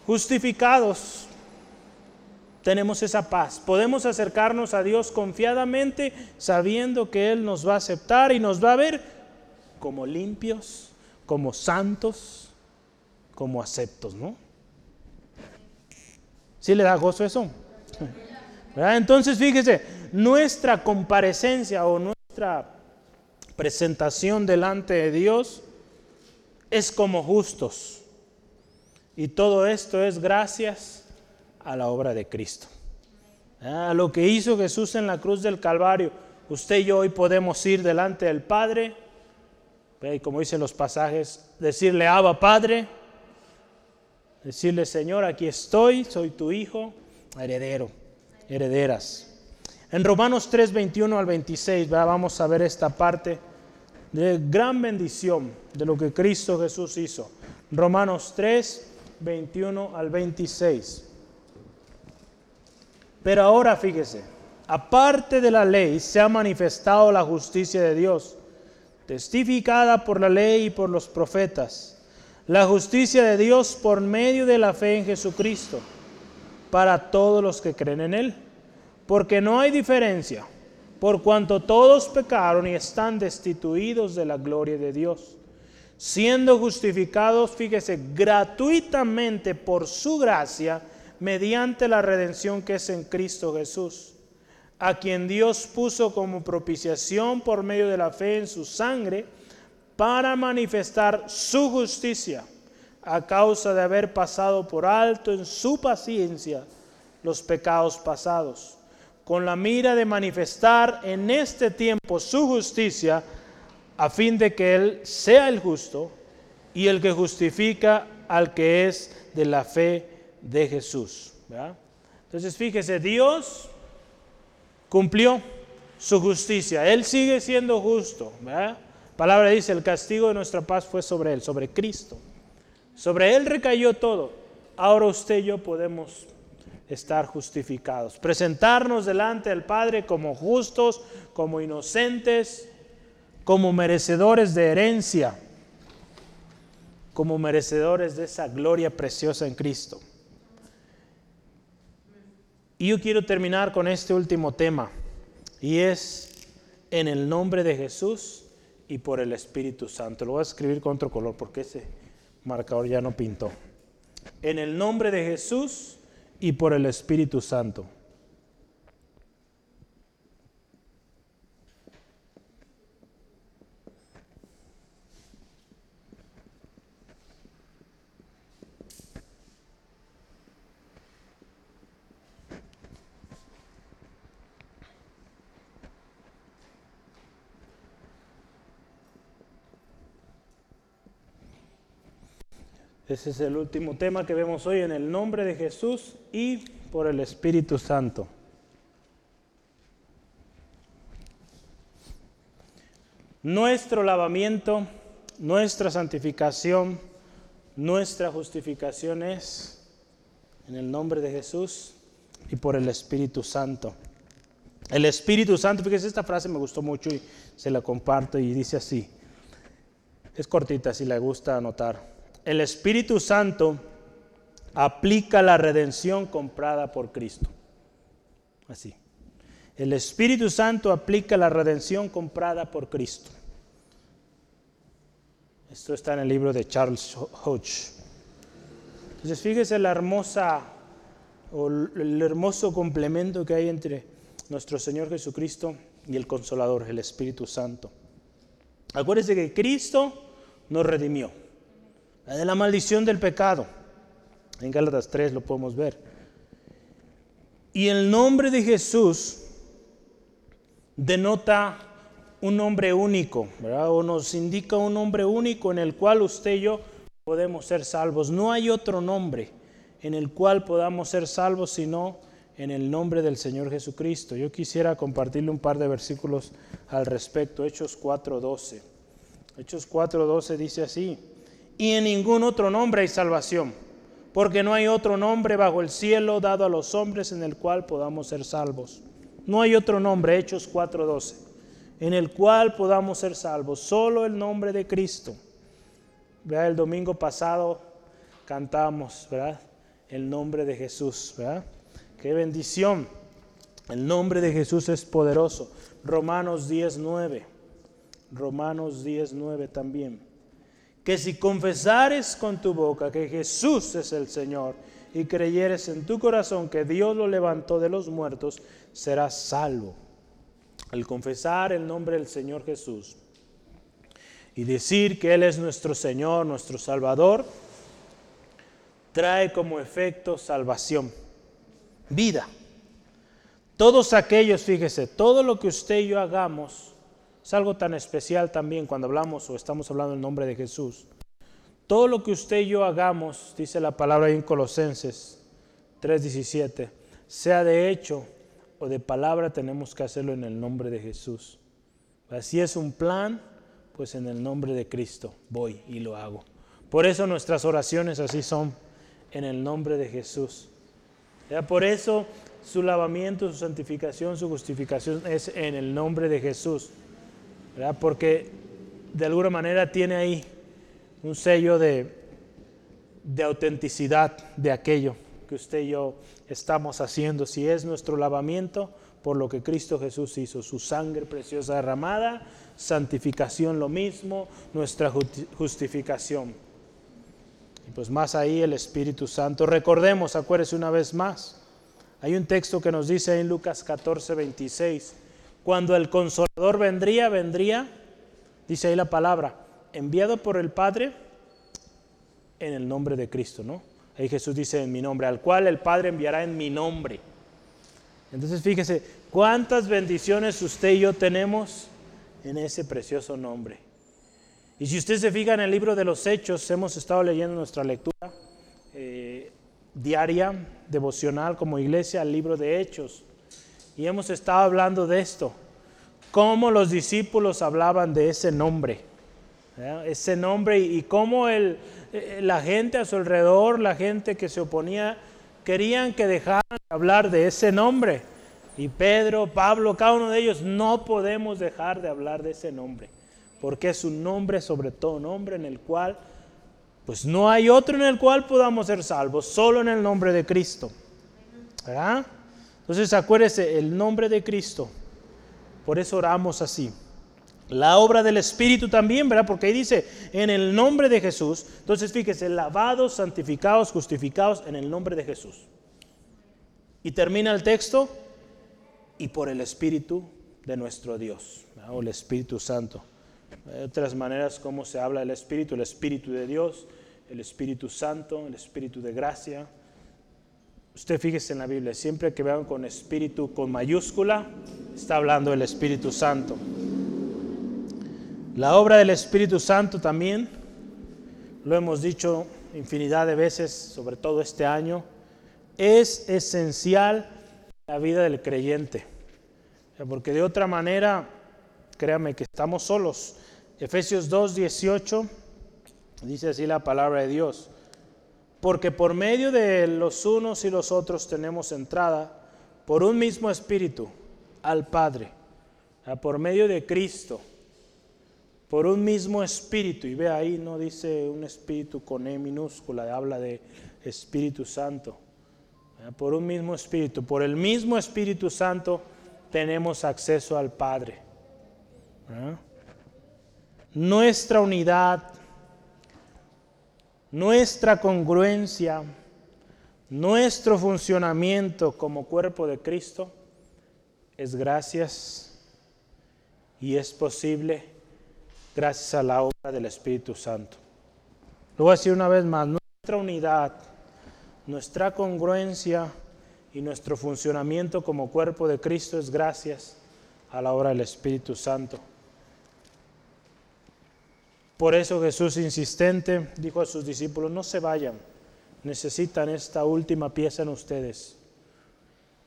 Justificados, tenemos esa paz. Podemos acercarnos a Dios confiadamente, sabiendo que Él nos va a aceptar y nos va a ver como limpios, como santos, como aceptos, ¿no? ¿Sí le da gozo eso? *laughs* Entonces, fíjese, nuestra comparecencia o nuestra presentación delante de Dios es como justos. Y todo esto es gracias a la obra de Cristo. A lo que hizo Jesús en la cruz del Calvario. Usted y yo hoy podemos ir delante del Padre, y como dicen los pasajes, decirle, Abba Padre, decirle, Señor, aquí estoy, soy tu hijo, heredero herederas. En Romanos 3, 21 al 26, vamos a ver esta parte de gran bendición de lo que Cristo Jesús hizo. Romanos 3, 21 al 26. Pero ahora fíjese, aparte de la ley, se ha manifestado la justicia de Dios, testificada por la ley y por los profetas. La justicia de Dios por medio de la fe en Jesucristo, para todos los que creen en Él. Porque no hay diferencia, por cuanto todos pecaron y están destituidos de la gloria de Dios, siendo justificados, fíjese, gratuitamente por su gracia, mediante la redención que es en Cristo Jesús a quien Dios puso como propiciación por medio de la fe en su sangre, para manifestar su justicia a causa de haber pasado por alto en su paciencia los pecados pasados, con la mira de manifestar en este tiempo su justicia, a fin de que Él sea el justo y el que justifica al que es de la fe de Jesús. Entonces fíjese, Dios cumplió su justicia. Él sigue siendo justo. ¿verdad? Palabra dice, el castigo de nuestra paz fue sobre Él, sobre Cristo. Sobre Él recayó todo. Ahora usted y yo podemos estar justificados. Presentarnos delante del Padre como justos, como inocentes, como merecedores de herencia, como merecedores de esa gloria preciosa en Cristo. Y yo quiero terminar con este último tema, y es en el nombre de Jesús y por el Espíritu Santo. Lo voy a escribir con otro color porque ese marcador ya no pintó. En el nombre de Jesús y por el Espíritu Santo. Ese es el último tema que vemos hoy en el nombre de Jesús y por el Espíritu Santo. Nuestro lavamiento, nuestra santificación, nuestra justificación es en el nombre de Jesús y por el Espíritu Santo. El Espíritu Santo, fíjese, esta frase me gustó mucho y se la comparto y dice así. Es cortita si le gusta anotar el Espíritu Santo aplica la redención comprada por Cristo. Así. El Espíritu Santo aplica la redención comprada por Cristo. Esto está en el libro de Charles Hodge. Entonces, fíjese la hermosa o el hermoso complemento que hay entre nuestro Señor Jesucristo y el Consolador, el Espíritu Santo. Acuérdese que Cristo nos redimió de la maldición del pecado. En Gálatas 3 lo podemos ver. Y el nombre de Jesús denota un nombre único, o nos indica un nombre único en el cual usted y yo podemos ser salvos. No hay otro nombre en el cual podamos ser salvos sino en el nombre del Señor Jesucristo. Yo quisiera compartirle un par de versículos al respecto. Hechos 4.12. Hechos 4.12 dice así y en ningún otro nombre hay salvación, porque no hay otro nombre bajo el cielo dado a los hombres en el cual podamos ser salvos. No hay otro nombre, Hechos 4:12, en el cual podamos ser salvos, solo el nombre de Cristo. Vea, el domingo pasado cantamos, ¿verdad? El nombre de Jesús, ¿verdad? Qué bendición. El nombre de Jesús es poderoso. Romanos 10:9. Romanos 10:9 también que si confesares con tu boca que Jesús es el Señor y creyeres en tu corazón que Dios lo levantó de los muertos, serás salvo. Al confesar el nombre del Señor Jesús y decir que Él es nuestro Señor, nuestro Salvador, trae como efecto salvación, vida. Todos aquellos, fíjese, todo lo que usted y yo hagamos, es algo tan especial también cuando hablamos o estamos hablando en nombre de Jesús. Todo lo que usted y yo hagamos, dice la palabra en Colosenses 3:17, sea de hecho o de palabra, tenemos que hacerlo en el nombre de Jesús. Así es un plan, pues en el nombre de Cristo voy y lo hago. Por eso nuestras oraciones así son, en el nombre de Jesús. Ya por eso su lavamiento, su santificación, su justificación es en el nombre de Jesús. Porque de alguna manera tiene ahí un sello de, de autenticidad de aquello que usted y yo estamos haciendo. Si es nuestro lavamiento por lo que Cristo Jesús hizo, su sangre preciosa derramada, santificación lo mismo, nuestra justificación. Y pues más ahí el Espíritu Santo. Recordemos, acuérdese una vez más, hay un texto que nos dice en Lucas 14, 26, cuando el consolador vendría, vendría, dice ahí la palabra, enviado por el Padre en el nombre de Cristo, ¿no? Ahí Jesús dice en mi nombre, al cual el Padre enviará en mi nombre. Entonces fíjese, cuántas bendiciones usted y yo tenemos en ese precioso nombre. Y si usted se fija en el libro de los Hechos, hemos estado leyendo nuestra lectura eh, diaria, devocional como iglesia, el libro de Hechos. Y hemos estado hablando de esto, cómo los discípulos hablaban de ese nombre, ese nombre y, cómo el, eh, la gente a su alrededor, la gente que se oponía, querían que dejaran de hablar de ese nombre. Y Pedro, Pablo, cada uno de ellos, no podemos dejar de hablar de ese nombre, porque es un nombre sobre todo nombre en el cual, pues no hay otro en el cual podamos ser salvos, solo en el nombre de Cristo. ¿Verdad? Entonces acuérdese, el nombre de Cristo, por eso oramos así. La obra del Espíritu también, ¿verdad? Porque ahí dice, en el nombre de Jesús. Entonces fíjese, lavados, santificados, justificados en el nombre de Jesús. Y termina el texto, y por el Espíritu de nuestro Dios, o el Espíritu Santo. Hay otras maneras como se habla del Espíritu, el Espíritu de Dios, el Espíritu Santo, el Espíritu de gracia. Usted fíjese en la Biblia, siempre que vean con Espíritu con mayúscula, está hablando del Espíritu Santo. La obra del Espíritu Santo también, lo hemos dicho infinidad de veces, sobre todo este año, es esencial la vida del creyente. Porque de otra manera, créame que estamos solos. Efesios 2, 18 dice así la palabra de Dios. Porque por medio de los unos y los otros tenemos entrada por un mismo espíritu al Padre, por medio de Cristo, por un mismo espíritu. Y ve ahí, no dice un espíritu con E minúscula, habla de Espíritu Santo por un mismo Espíritu, por el mismo Espíritu Santo tenemos acceso al Padre. Nuestra unidad, nuestra congruencia, nuestro funcionamiento como cuerpo de Cristo es gracias y es posible gracias a la obra del Espíritu Santo. Lo voy a decir una vez más, nuestra unidad nuestra congruencia y nuestro funcionamiento como cuerpo de Cristo es gracias a la obra del Espíritu Santo. Por eso Jesús insistente dijo a sus discípulos, no se vayan, necesitan esta última pieza en ustedes.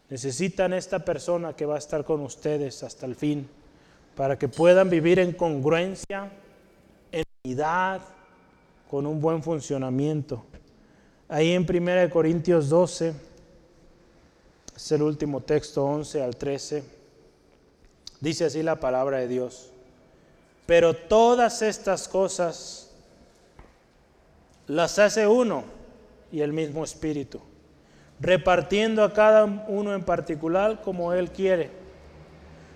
Necesitan esta persona que va a estar con ustedes hasta el fin, para que puedan vivir en congruencia, en unidad, con un buen funcionamiento. Ahí en 1 Corintios 12, es el último texto 11 al 13, dice así la palabra de Dios. Pero todas estas cosas las hace uno y el mismo Espíritu, repartiendo a cada uno en particular como Él quiere.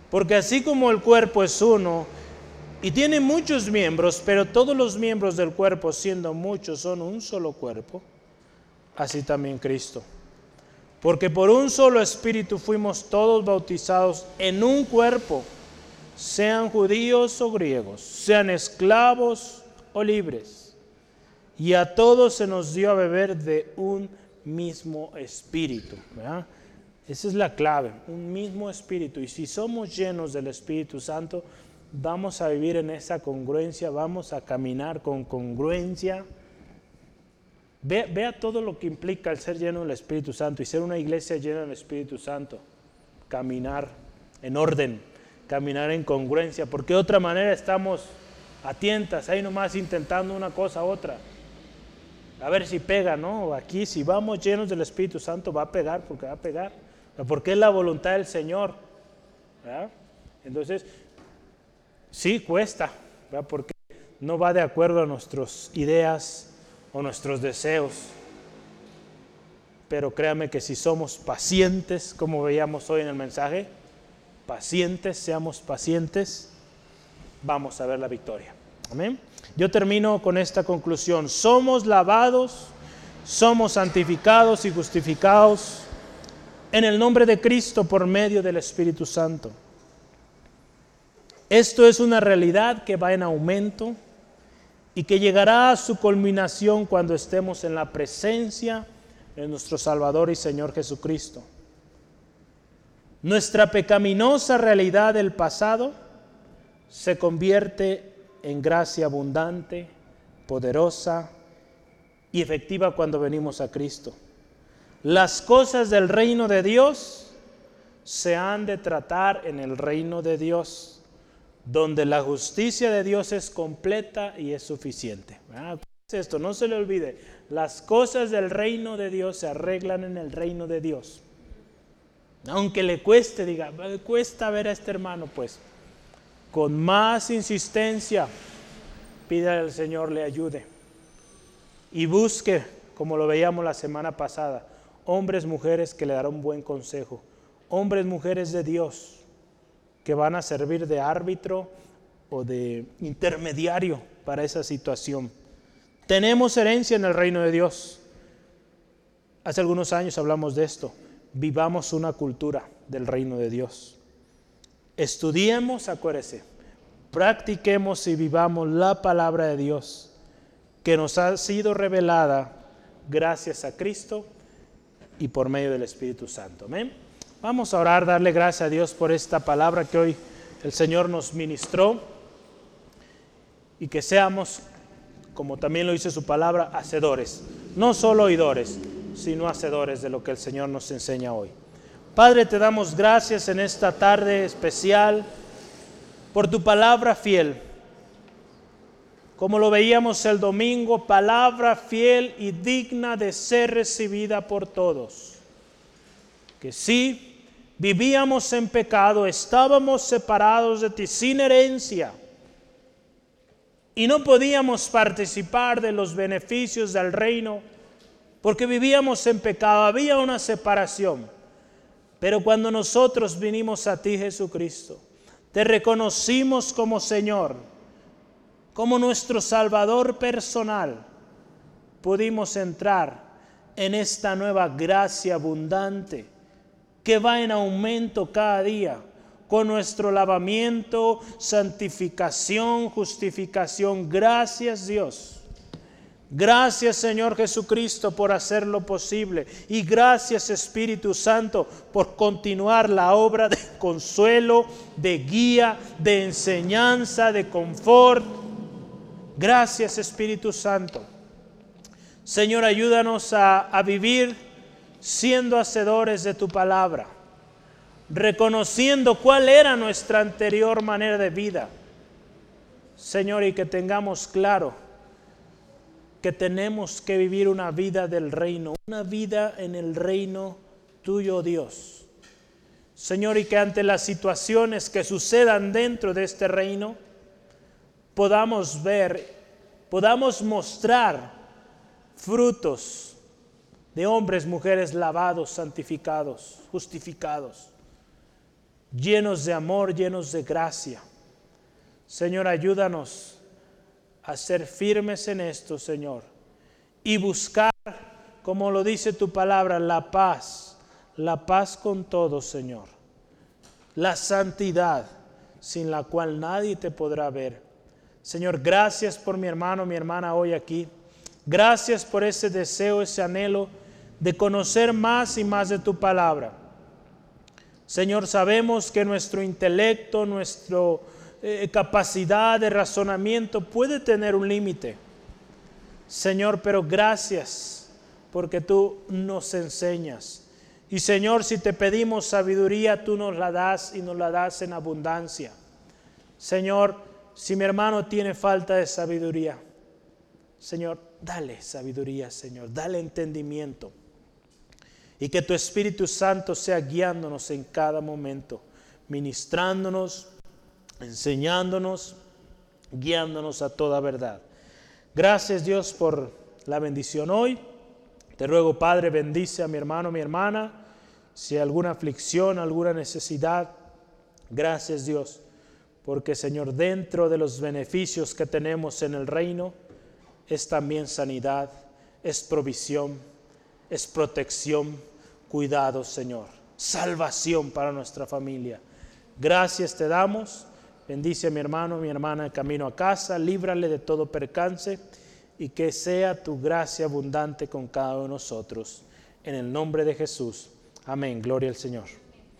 Porque así como el cuerpo es uno y tiene muchos miembros, pero todos los miembros del cuerpo, siendo muchos, son un solo cuerpo, así también Cristo. Porque por un solo espíritu fuimos todos bautizados en un cuerpo, sean judíos o griegos, sean esclavos o libres. Y a todos se nos dio a beber de un mismo espíritu. Esa es la clave, un mismo espíritu. Y si somos llenos del Espíritu Santo, vamos a vivir en esa congruencia, vamos a caminar con congruencia Vea, todo lo que implica el ser lleno del Espíritu Santo y ser una iglesia llena del Espíritu Santo. Caminar en orden, caminar en congruencia, porque de otra manera estamos a tientas, ahí nomás intentando una cosa a otra. A ver si pega, ¿no? Aquí si vamos llenos del Espíritu Santo va a pegar, porque va a pegar. porque es la voluntad del Señor. Entonces, sí cuesta, porque no va de acuerdo a nuestras ideas o nuestros deseos. Pero créame que si somos pacientes, como veíamos hoy en el mensaje, pacientes, seamos pacientes, vamos a ver la victoria. Amén. Yo termino con esta conclusión. Somos lavados, somos santificados y justificados en el nombre de Cristo por medio del Espíritu Santo. Esto es una realidad que va en aumento y que llegará a su culminación cuando estemos en la presencia de nuestro Salvador y Señor Jesucristo. Nuestra pecaminosa realidad del pasado se convierte en gracia abundante, poderosa y efectiva cuando venimos a Cristo. Las cosas del reino de Dios se han de tratar en el reino de Dios, donde la justicia de Dios es completa y es suficiente. Ah, esto, no se le olvide, las cosas del reino de Dios se arreglan en el reino de Dios. Aunque le cueste, diga, cuesta ver a este hermano, pues con más insistencia pida al Señor le ayude. Y busque, como lo veíamos la semana pasada, hombres, mujeres que le darán buen consejo. Hombres, mujeres de Dios que van a servir de árbitro o de intermediario para esa situación. Tenemos herencia en el reino de Dios. Hace algunos años hablamos de esto. Vivamos una cultura del reino de Dios. Estudiemos, acuérdese, practiquemos y vivamos la palabra de Dios que nos ha sido revelada gracias a Cristo y por medio del Espíritu Santo. Amén. Vamos a orar, darle gracias a Dios por esta palabra que hoy el Señor nos ministró y que seamos, como también lo dice su palabra, hacedores, no solo oidores, sino hacedores de lo que el Señor nos enseña hoy. Padre, te damos gracias en esta tarde especial por tu palabra fiel. Como lo veíamos el domingo, palabra fiel y digna de ser recibida por todos. Que sí, vivíamos en pecado, estábamos separados de ti sin herencia y no podíamos participar de los beneficios del reino porque vivíamos en pecado, había una separación. Pero cuando nosotros vinimos a ti, Jesucristo, te reconocimos como Señor, como nuestro Salvador personal, pudimos entrar en esta nueva gracia abundante que va en aumento cada día con nuestro lavamiento, santificación, justificación. Gracias Dios. Gracias Señor Jesucristo por hacerlo posible. Y gracias Espíritu Santo por continuar la obra de consuelo, de guía, de enseñanza, de confort. Gracias Espíritu Santo. Señor, ayúdanos a, a vivir siendo hacedores de tu palabra, reconociendo cuál era nuestra anterior manera de vida. Señor, y que tengamos claro que tenemos que vivir una vida del reino, una vida en el reino tuyo, Dios. Señor, y que ante las situaciones que sucedan dentro de este reino, podamos ver, podamos mostrar frutos de hombres, mujeres lavados, santificados, justificados, llenos de amor, llenos de gracia. Señor, ayúdanos a ser firmes en esto, Señor, y buscar, como lo dice tu palabra, la paz, la paz con todos, Señor, la santidad sin la cual nadie te podrá ver. Señor, gracias por mi hermano, mi hermana hoy aquí. Gracias por ese deseo, ese anhelo de conocer más y más de tu palabra. Señor, sabemos que nuestro intelecto, nuestra eh, capacidad de razonamiento puede tener un límite. Señor, pero gracias porque tú nos enseñas. Y Señor, si te pedimos sabiduría, tú nos la das y nos la das en abundancia. Señor, si mi hermano tiene falta de sabiduría, Señor, dale sabiduría, Señor, dale entendimiento. Y que tu Espíritu Santo sea guiándonos en cada momento, ministrándonos, enseñándonos, guiándonos a toda verdad. Gracias Dios por la bendición hoy. Te ruego, Padre, bendice a mi hermano, mi hermana. Si hay alguna aflicción, alguna necesidad, gracias Dios, porque Señor, dentro de los beneficios que tenemos en el reino, es también sanidad, es provisión, es protección, cuidado, Señor, salvación para nuestra familia. Gracias te damos. Bendice a mi hermano, mi hermana, camino a casa, líbrale de todo percance y que sea tu gracia abundante con cada uno de nosotros. En el nombre de Jesús. Amén. Gloria al Señor.